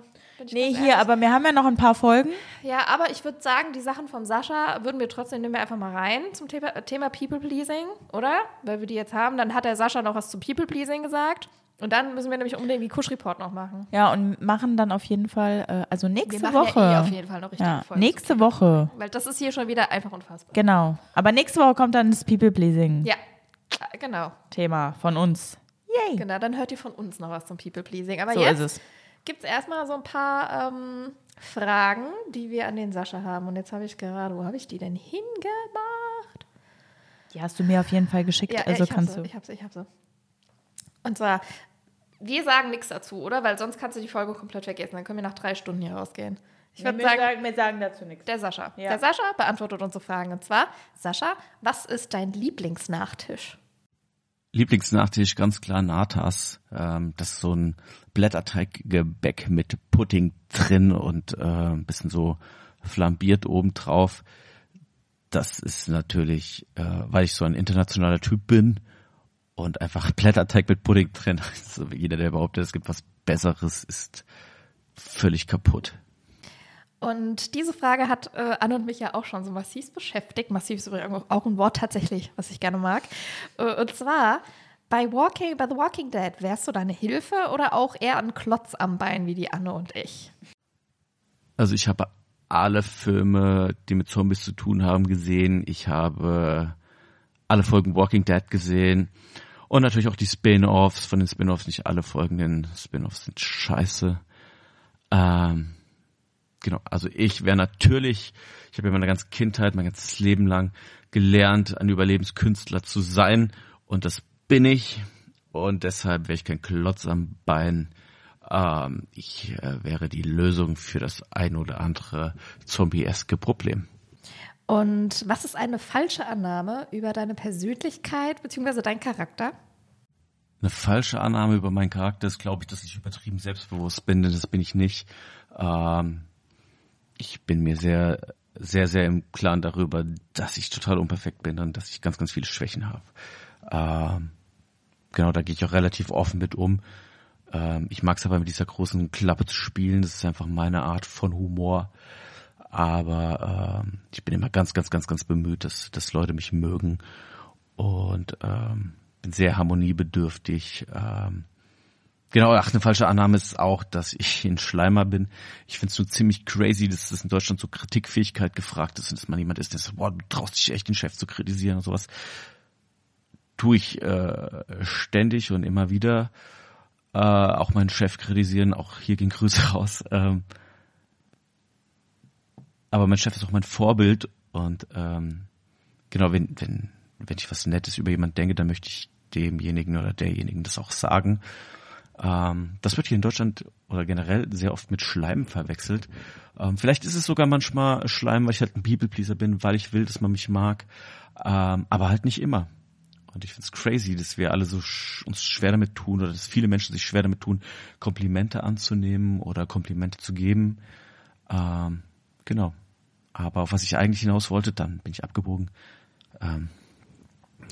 Nee, hier, ehrlich. aber wir haben ja noch ein paar Folgen. Ja, aber ich würde sagen, die Sachen vom Sascha würden wir trotzdem, nehmen wir einfach mal rein zum Thema, Thema People Pleasing, oder? Weil wir die jetzt haben. Dann hat der Sascha noch was zu People Pleasing gesagt. Und dann müssen wir nämlich unbedingt die Kusch-Report noch machen. Ja, und machen dann auf jeden Fall, äh, also nächste wir machen Woche. ja eh auf jeden Fall noch richtig ja, Folgen nächste Woche. Weil das ist hier schon wieder einfach unfassbar. Genau. Aber nächste Woche kommt dann das People-Pleasing-Thema Ja, genau. von uns. Yay. Genau, dann hört ihr von uns noch was zum People Pleasing. Aber So jetzt ist es. gibt es erstmal so ein paar ähm, Fragen, die wir an den Sascha haben. Und jetzt habe ich gerade, wo habe ich die denn hingemacht? Die hast du mir auf jeden Fall geschickt, Ja, also ich habe kannst sie, du. ich habe sie, ich habe sie. Und zwar, wir sagen nichts dazu, oder? Weil sonst kannst du die Folge komplett vergessen. Dann können wir nach drei Stunden hier rausgehen. Ich würde sagen, wir sagen dazu nichts. der Sascha. Ja. Der Sascha beantwortet unsere Fragen. Und zwar, Sascha, was ist dein Lieblingsnachtisch? Lieblingsnachtisch ganz klar Natas. Ähm, das ist so ein Blätterteiggebäck mit Pudding drin und äh, ein bisschen so flambiert obendrauf. Das ist natürlich, äh, weil ich so ein internationaler Typ bin und einfach Blätterteig mit Pudding drin. Also jeder, der behauptet, es gibt was Besseres, ist völlig kaputt. Und diese Frage hat äh, Anne und mich ja auch schon so massiv beschäftigt. Massiv ist übrigens auch ein Wort tatsächlich, was ich gerne mag. Äh, und zwar bei Walking, bei The Walking Dead, wärst du da eine Hilfe oder auch eher ein Klotz am Bein wie die Anne und ich? Also ich habe alle Filme, die mit Zombies zu tun haben, gesehen. Ich habe alle Folgen Walking Dead gesehen. Und natürlich auch die Spin-offs. Von den Spin-offs nicht alle Folgen, denn Spin-offs sind scheiße. Ähm, genau, also ich wäre natürlich, ich habe ja meine ganze Kindheit, mein ganzes Leben lang gelernt, ein Überlebenskünstler zu sein und das bin ich und deshalb wäre ich kein Klotz am Bein. Ähm, ich äh, wäre die Lösung für das ein oder andere zombie-eske Problem. Und was ist eine falsche Annahme über deine Persönlichkeit bzw. dein Charakter? Eine falsche Annahme über meinen Charakter ist, glaube ich, dass ich übertrieben selbstbewusst bin, denn das bin ich nicht. Ähm, ich bin mir sehr, sehr, sehr im Klaren darüber, dass ich total unperfekt bin und dass ich ganz, ganz viele Schwächen habe. Ähm, genau, da gehe ich auch relativ offen mit um. Ähm, ich mag es aber mit dieser großen Klappe zu spielen. Das ist einfach meine Art von Humor. Aber ähm, ich bin immer ganz, ganz, ganz, ganz bemüht, dass, dass Leute mich mögen und ähm, bin sehr harmoniebedürftig. Ähm, Genau, ach, eine falsche Annahme ist auch, dass ich ein Schleimer bin. Ich finde es so ziemlich crazy, dass das in Deutschland so Kritikfähigkeit gefragt ist und dass man jemand ist, der sagt, boah, du traust dich echt, den Chef zu kritisieren und sowas. Tue ich äh, ständig und immer wieder. Äh, auch meinen Chef kritisieren, auch hier gehen Grüße raus. Ähm, aber mein Chef ist auch mein Vorbild und ähm, genau, wenn, wenn, wenn ich was Nettes über jemand denke, dann möchte ich demjenigen oder derjenigen das auch sagen. Ähm, das wird hier in Deutschland oder generell sehr oft mit Schleim verwechselt. Ähm, vielleicht ist es sogar manchmal Schleim, weil ich halt ein People-Pleaser bin, weil ich will, dass man mich mag, ähm, aber halt nicht immer. Und ich finde es crazy, dass wir alle so sch uns schwer damit tun oder dass viele Menschen sich schwer damit tun, Komplimente anzunehmen oder Komplimente zu geben. Ähm, genau. Aber auf was ich eigentlich hinaus wollte, dann bin ich abgebogen. Ähm,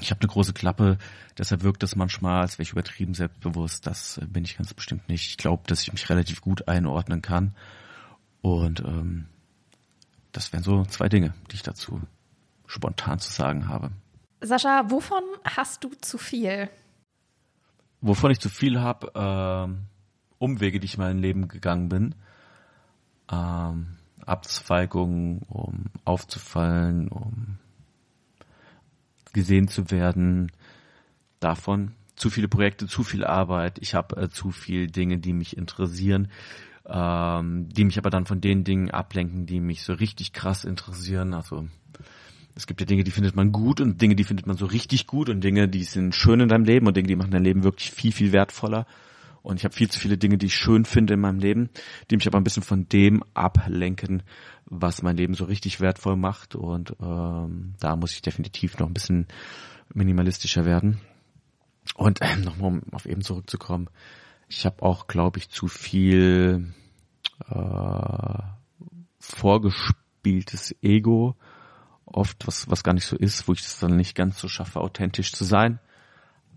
ich habe eine große Klappe, deshalb wirkt das manchmal, als wäre ich übertrieben selbstbewusst. Das äh, bin ich ganz bestimmt nicht. Ich glaube, dass ich mich relativ gut einordnen kann. Und ähm, das wären so zwei Dinge, die ich dazu spontan zu sagen habe. Sascha, wovon hast du zu viel? Wovon ich zu viel habe, ähm, Umwege, die ich in meinem Leben gegangen bin. Ähm, Abzweigungen, um aufzufallen, um gesehen zu werden. Davon zu viele Projekte, zu viel Arbeit. Ich habe äh, zu viel Dinge, die mich interessieren, ähm, die mich aber dann von den Dingen ablenken, die mich so richtig krass interessieren. Also es gibt ja Dinge, die findet man gut und Dinge, die findet man so richtig gut und Dinge, die sind schön in deinem Leben und Dinge, die machen dein Leben wirklich viel, viel wertvoller. Und ich habe viel zu viele Dinge, die ich schön finde in meinem Leben, die mich aber ein bisschen von dem ablenken, was mein Leben so richtig wertvoll macht. Und ähm, da muss ich definitiv noch ein bisschen minimalistischer werden. Und äh, nochmal, um auf eben zurückzukommen, ich habe auch, glaube ich, zu viel äh, vorgespieltes Ego, oft was, was gar nicht so ist, wo ich es dann nicht ganz so schaffe, authentisch zu sein.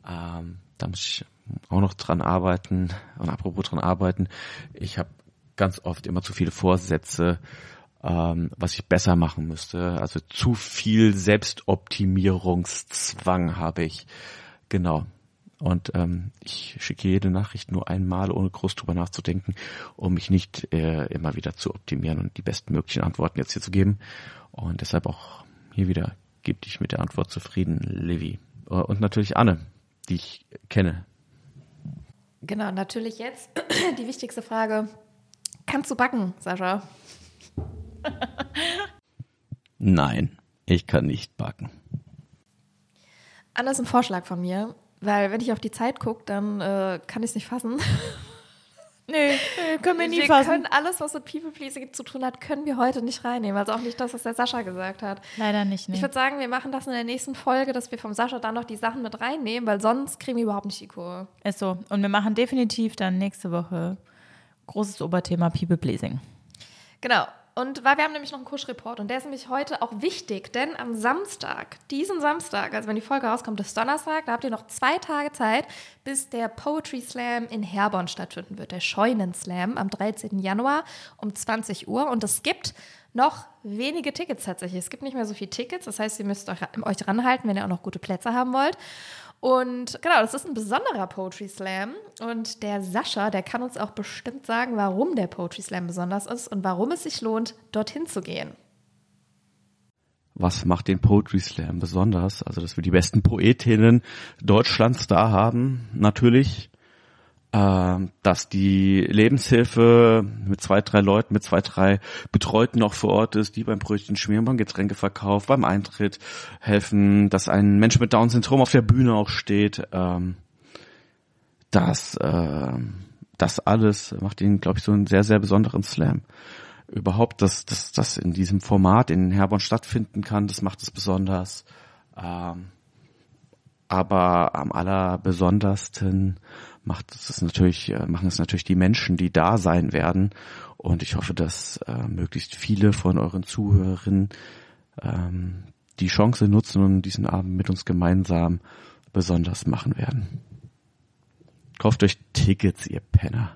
Ähm, da muss ich auch noch dran arbeiten. Und apropos dran arbeiten, ich habe ganz oft immer zu viele Vorsätze, ähm, was ich besser machen müsste. Also zu viel Selbstoptimierungszwang habe ich. Genau. Und ähm, ich schicke jede Nachricht nur einmal, ohne groß drüber nachzudenken, um mich nicht äh, immer wieder zu optimieren und die bestmöglichen Antworten jetzt hier zu geben. Und deshalb auch hier wieder gebe dich mit der Antwort zufrieden, Livy. Und natürlich Anne, die ich kenne, Genau, natürlich jetzt die wichtigste Frage. Kannst du backen, Sascha? Nein, ich kann nicht backen. Anders ein Vorschlag von mir, weil wenn ich auf die Zeit gucke, dann äh, kann ich es nicht fassen. Nee, können wir nie wir fassen. können alles, was mit People Pleasing zu tun hat, können wir heute nicht reinnehmen. Also auch nicht das, was der Sascha gesagt hat. Leider nicht, nee. Ich würde sagen, wir machen das in der nächsten Folge, dass wir vom Sascha dann noch die Sachen mit reinnehmen, weil sonst kriegen wir überhaupt nicht die Kurve. Ist so. Und wir machen definitiv dann nächste Woche großes Oberthema People Pleasing. Genau. Und weil wir haben nämlich noch einen Kusch-Report und der ist nämlich heute auch wichtig, denn am Samstag, diesen Samstag, also wenn die Folge rauskommt, ist Donnerstag, da habt ihr noch zwei Tage Zeit, bis der Poetry Slam in Herborn stattfinden wird, der Scheunenslam am 13. Januar um 20 Uhr. Und es gibt noch wenige Tickets tatsächlich. Es gibt nicht mehr so viele Tickets, das heißt, ihr müsst euch, euch ranhalten, wenn ihr auch noch gute Plätze haben wollt. Und genau, das ist ein besonderer Poetry Slam. Und der Sascha, der kann uns auch bestimmt sagen, warum der Poetry Slam besonders ist und warum es sich lohnt, dorthin zu gehen. Was macht den Poetry Slam besonders? Also, dass wir die besten Poetinnen Deutschlands da haben, natürlich. Ähm, dass die Lebenshilfe mit zwei, drei Leuten, mit zwei, drei Betreuten auch vor Ort ist, die beim Brötchen schmieren, beim Getränkeverkauf, beim Eintritt helfen, dass ein Mensch mit Down-Syndrom auf der Bühne auch steht. Ähm, das, äh, das alles macht ihn, glaube ich, so einen sehr, sehr besonderen Slam. Überhaupt, dass dass das in diesem Format in Herborn stattfinden kann, das macht es besonders. Ähm, aber am allerbesondersten macht es natürlich, äh, machen es natürlich die Menschen, die da sein werden. Und ich hoffe, dass äh, möglichst viele von euren Zuhörerinnen ähm, die Chance nutzen und diesen Abend mit uns gemeinsam besonders machen werden. Kauft euch Tickets, ihr Penner.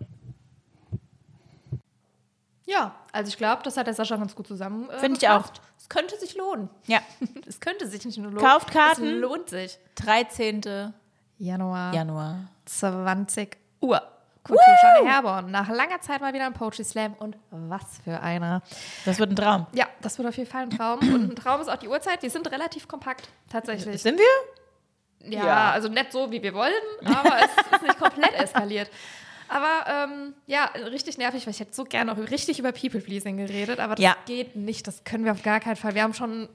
Ja, also ich glaube, das hat der Sascha ganz gut zusammen. Äh, Finde ich auch. Es könnte sich lohnen. Ja. Es könnte sich nicht nur lohnen. Kauft Karten. Es lohnt sich. 13. Januar, Januar. 20 Uhr. Kulturschau Herborn. Nach langer Zeit mal wieder ein Poetry Slam und was für einer. Das wird ein Traum. Ja, das wird auf jeden Fall ein Traum. Und ein Traum ist auch die Uhrzeit. Wir sind relativ kompakt, tatsächlich. Sind wir? Ja, Ja. also nicht so, wie wir wollen, aber es ist nicht komplett eskaliert. Aber ähm, ja, richtig nervig, weil ich hätte so gerne auch richtig über People Pleasing geredet, aber das Ja. geht nicht, das können wir auf gar keinen Fall. Wir haben schon,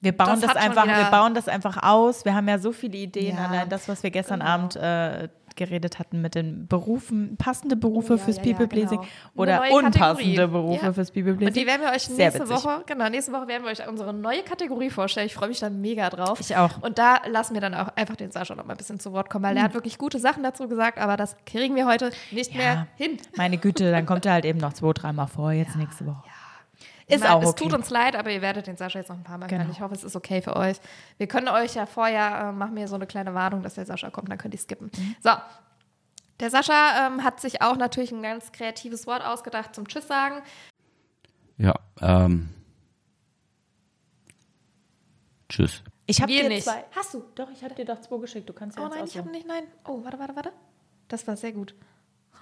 Wir bauen Das das, einfach, wir bauen das einfach aus. Wir haben ja so viele Ideen, Ja, allein das, was wir gestern genau. Abend äh, geredet hatten mit den Berufen, passende Berufe Oh, ja, fürs ja, ja, People Pleasing genau. Oder unpassende Kategorie. Berufe Ja. fürs People Pleasing. und die werden wir euch nächste. Woche, genau, nächste Woche werden wir euch unsere neue Kategorie vorstellen. Ich freue mich da mega drauf. Ich auch. Und da lassen wir dann auch einfach den Sascha noch mal ein bisschen zu Wort kommen, weil er hat wirklich gute Sachen dazu gesagt, aber das kriegen wir heute nicht mehr Ja, hin. meine Güte, dann kommt er halt eben noch zwei, dreimal vor, jetzt nächste Woche. Ich Ist meine, auch Es okay. tut uns leid, aber ihr werdet den Sascha jetzt noch ein paar Mal Genau. hören. Ich hoffe, es ist okay für euch. Wir können euch ja vorher, äh, machen wir so eine kleine Warnung, dass der Sascha kommt, dann könnt ihr skippen. Mhm. So. Der Sascha ähm, hat sich auch natürlich ein ganz kreatives Wort ausgedacht zum Tschüss sagen. Ja, ähm. Tschüss. Ich habe dir nicht. zwei. Hast du? Doch, ich habe dir doch zwei geschickt. Du kannst ja Oh jetzt nein, ich habe nicht, nein. Oh, warte, warte, warte. Das war sehr gut.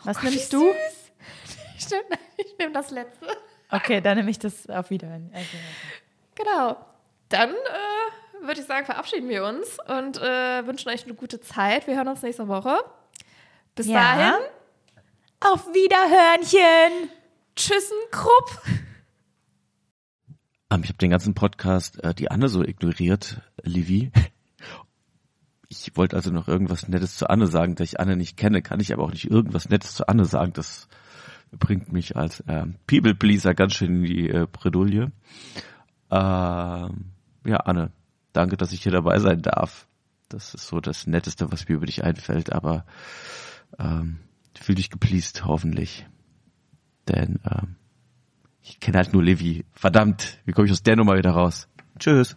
Was Wie nimmst du? süß. Ich nehme ich nehm das letzte. Okay, dann nehme ich das auf Wiederhören. Okay. Genau. Dann äh, würde ich sagen, verabschieden wir uns und äh, wünschen euch eine gute Zeit. Wir hören uns nächste Woche. Bis Ja. dahin. Auf Wiederhörnchen! Tschüssen, Krupp. Ähm, ich habe den ganzen Podcast äh, die Anne so ignoriert, Livi. Ich wollte also noch irgendwas Nettes zu Anne sagen, da ich Anne nicht kenne, kann ich aber auch nicht irgendwas Nettes zu Anne sagen. Das bringt mich als ähm, People Pleaser ganz schön in die äh, Bredouille. Ähm, ja, Anne, danke, dass ich hier dabei sein darf. Das ist so das Netteste, was mir über dich einfällt, aber ähm, fühl dich gepleased, hoffentlich. Denn ähm, ich kenne halt nur Levi. Verdammt, wie komme ich aus der Nummer wieder raus? Tschüss.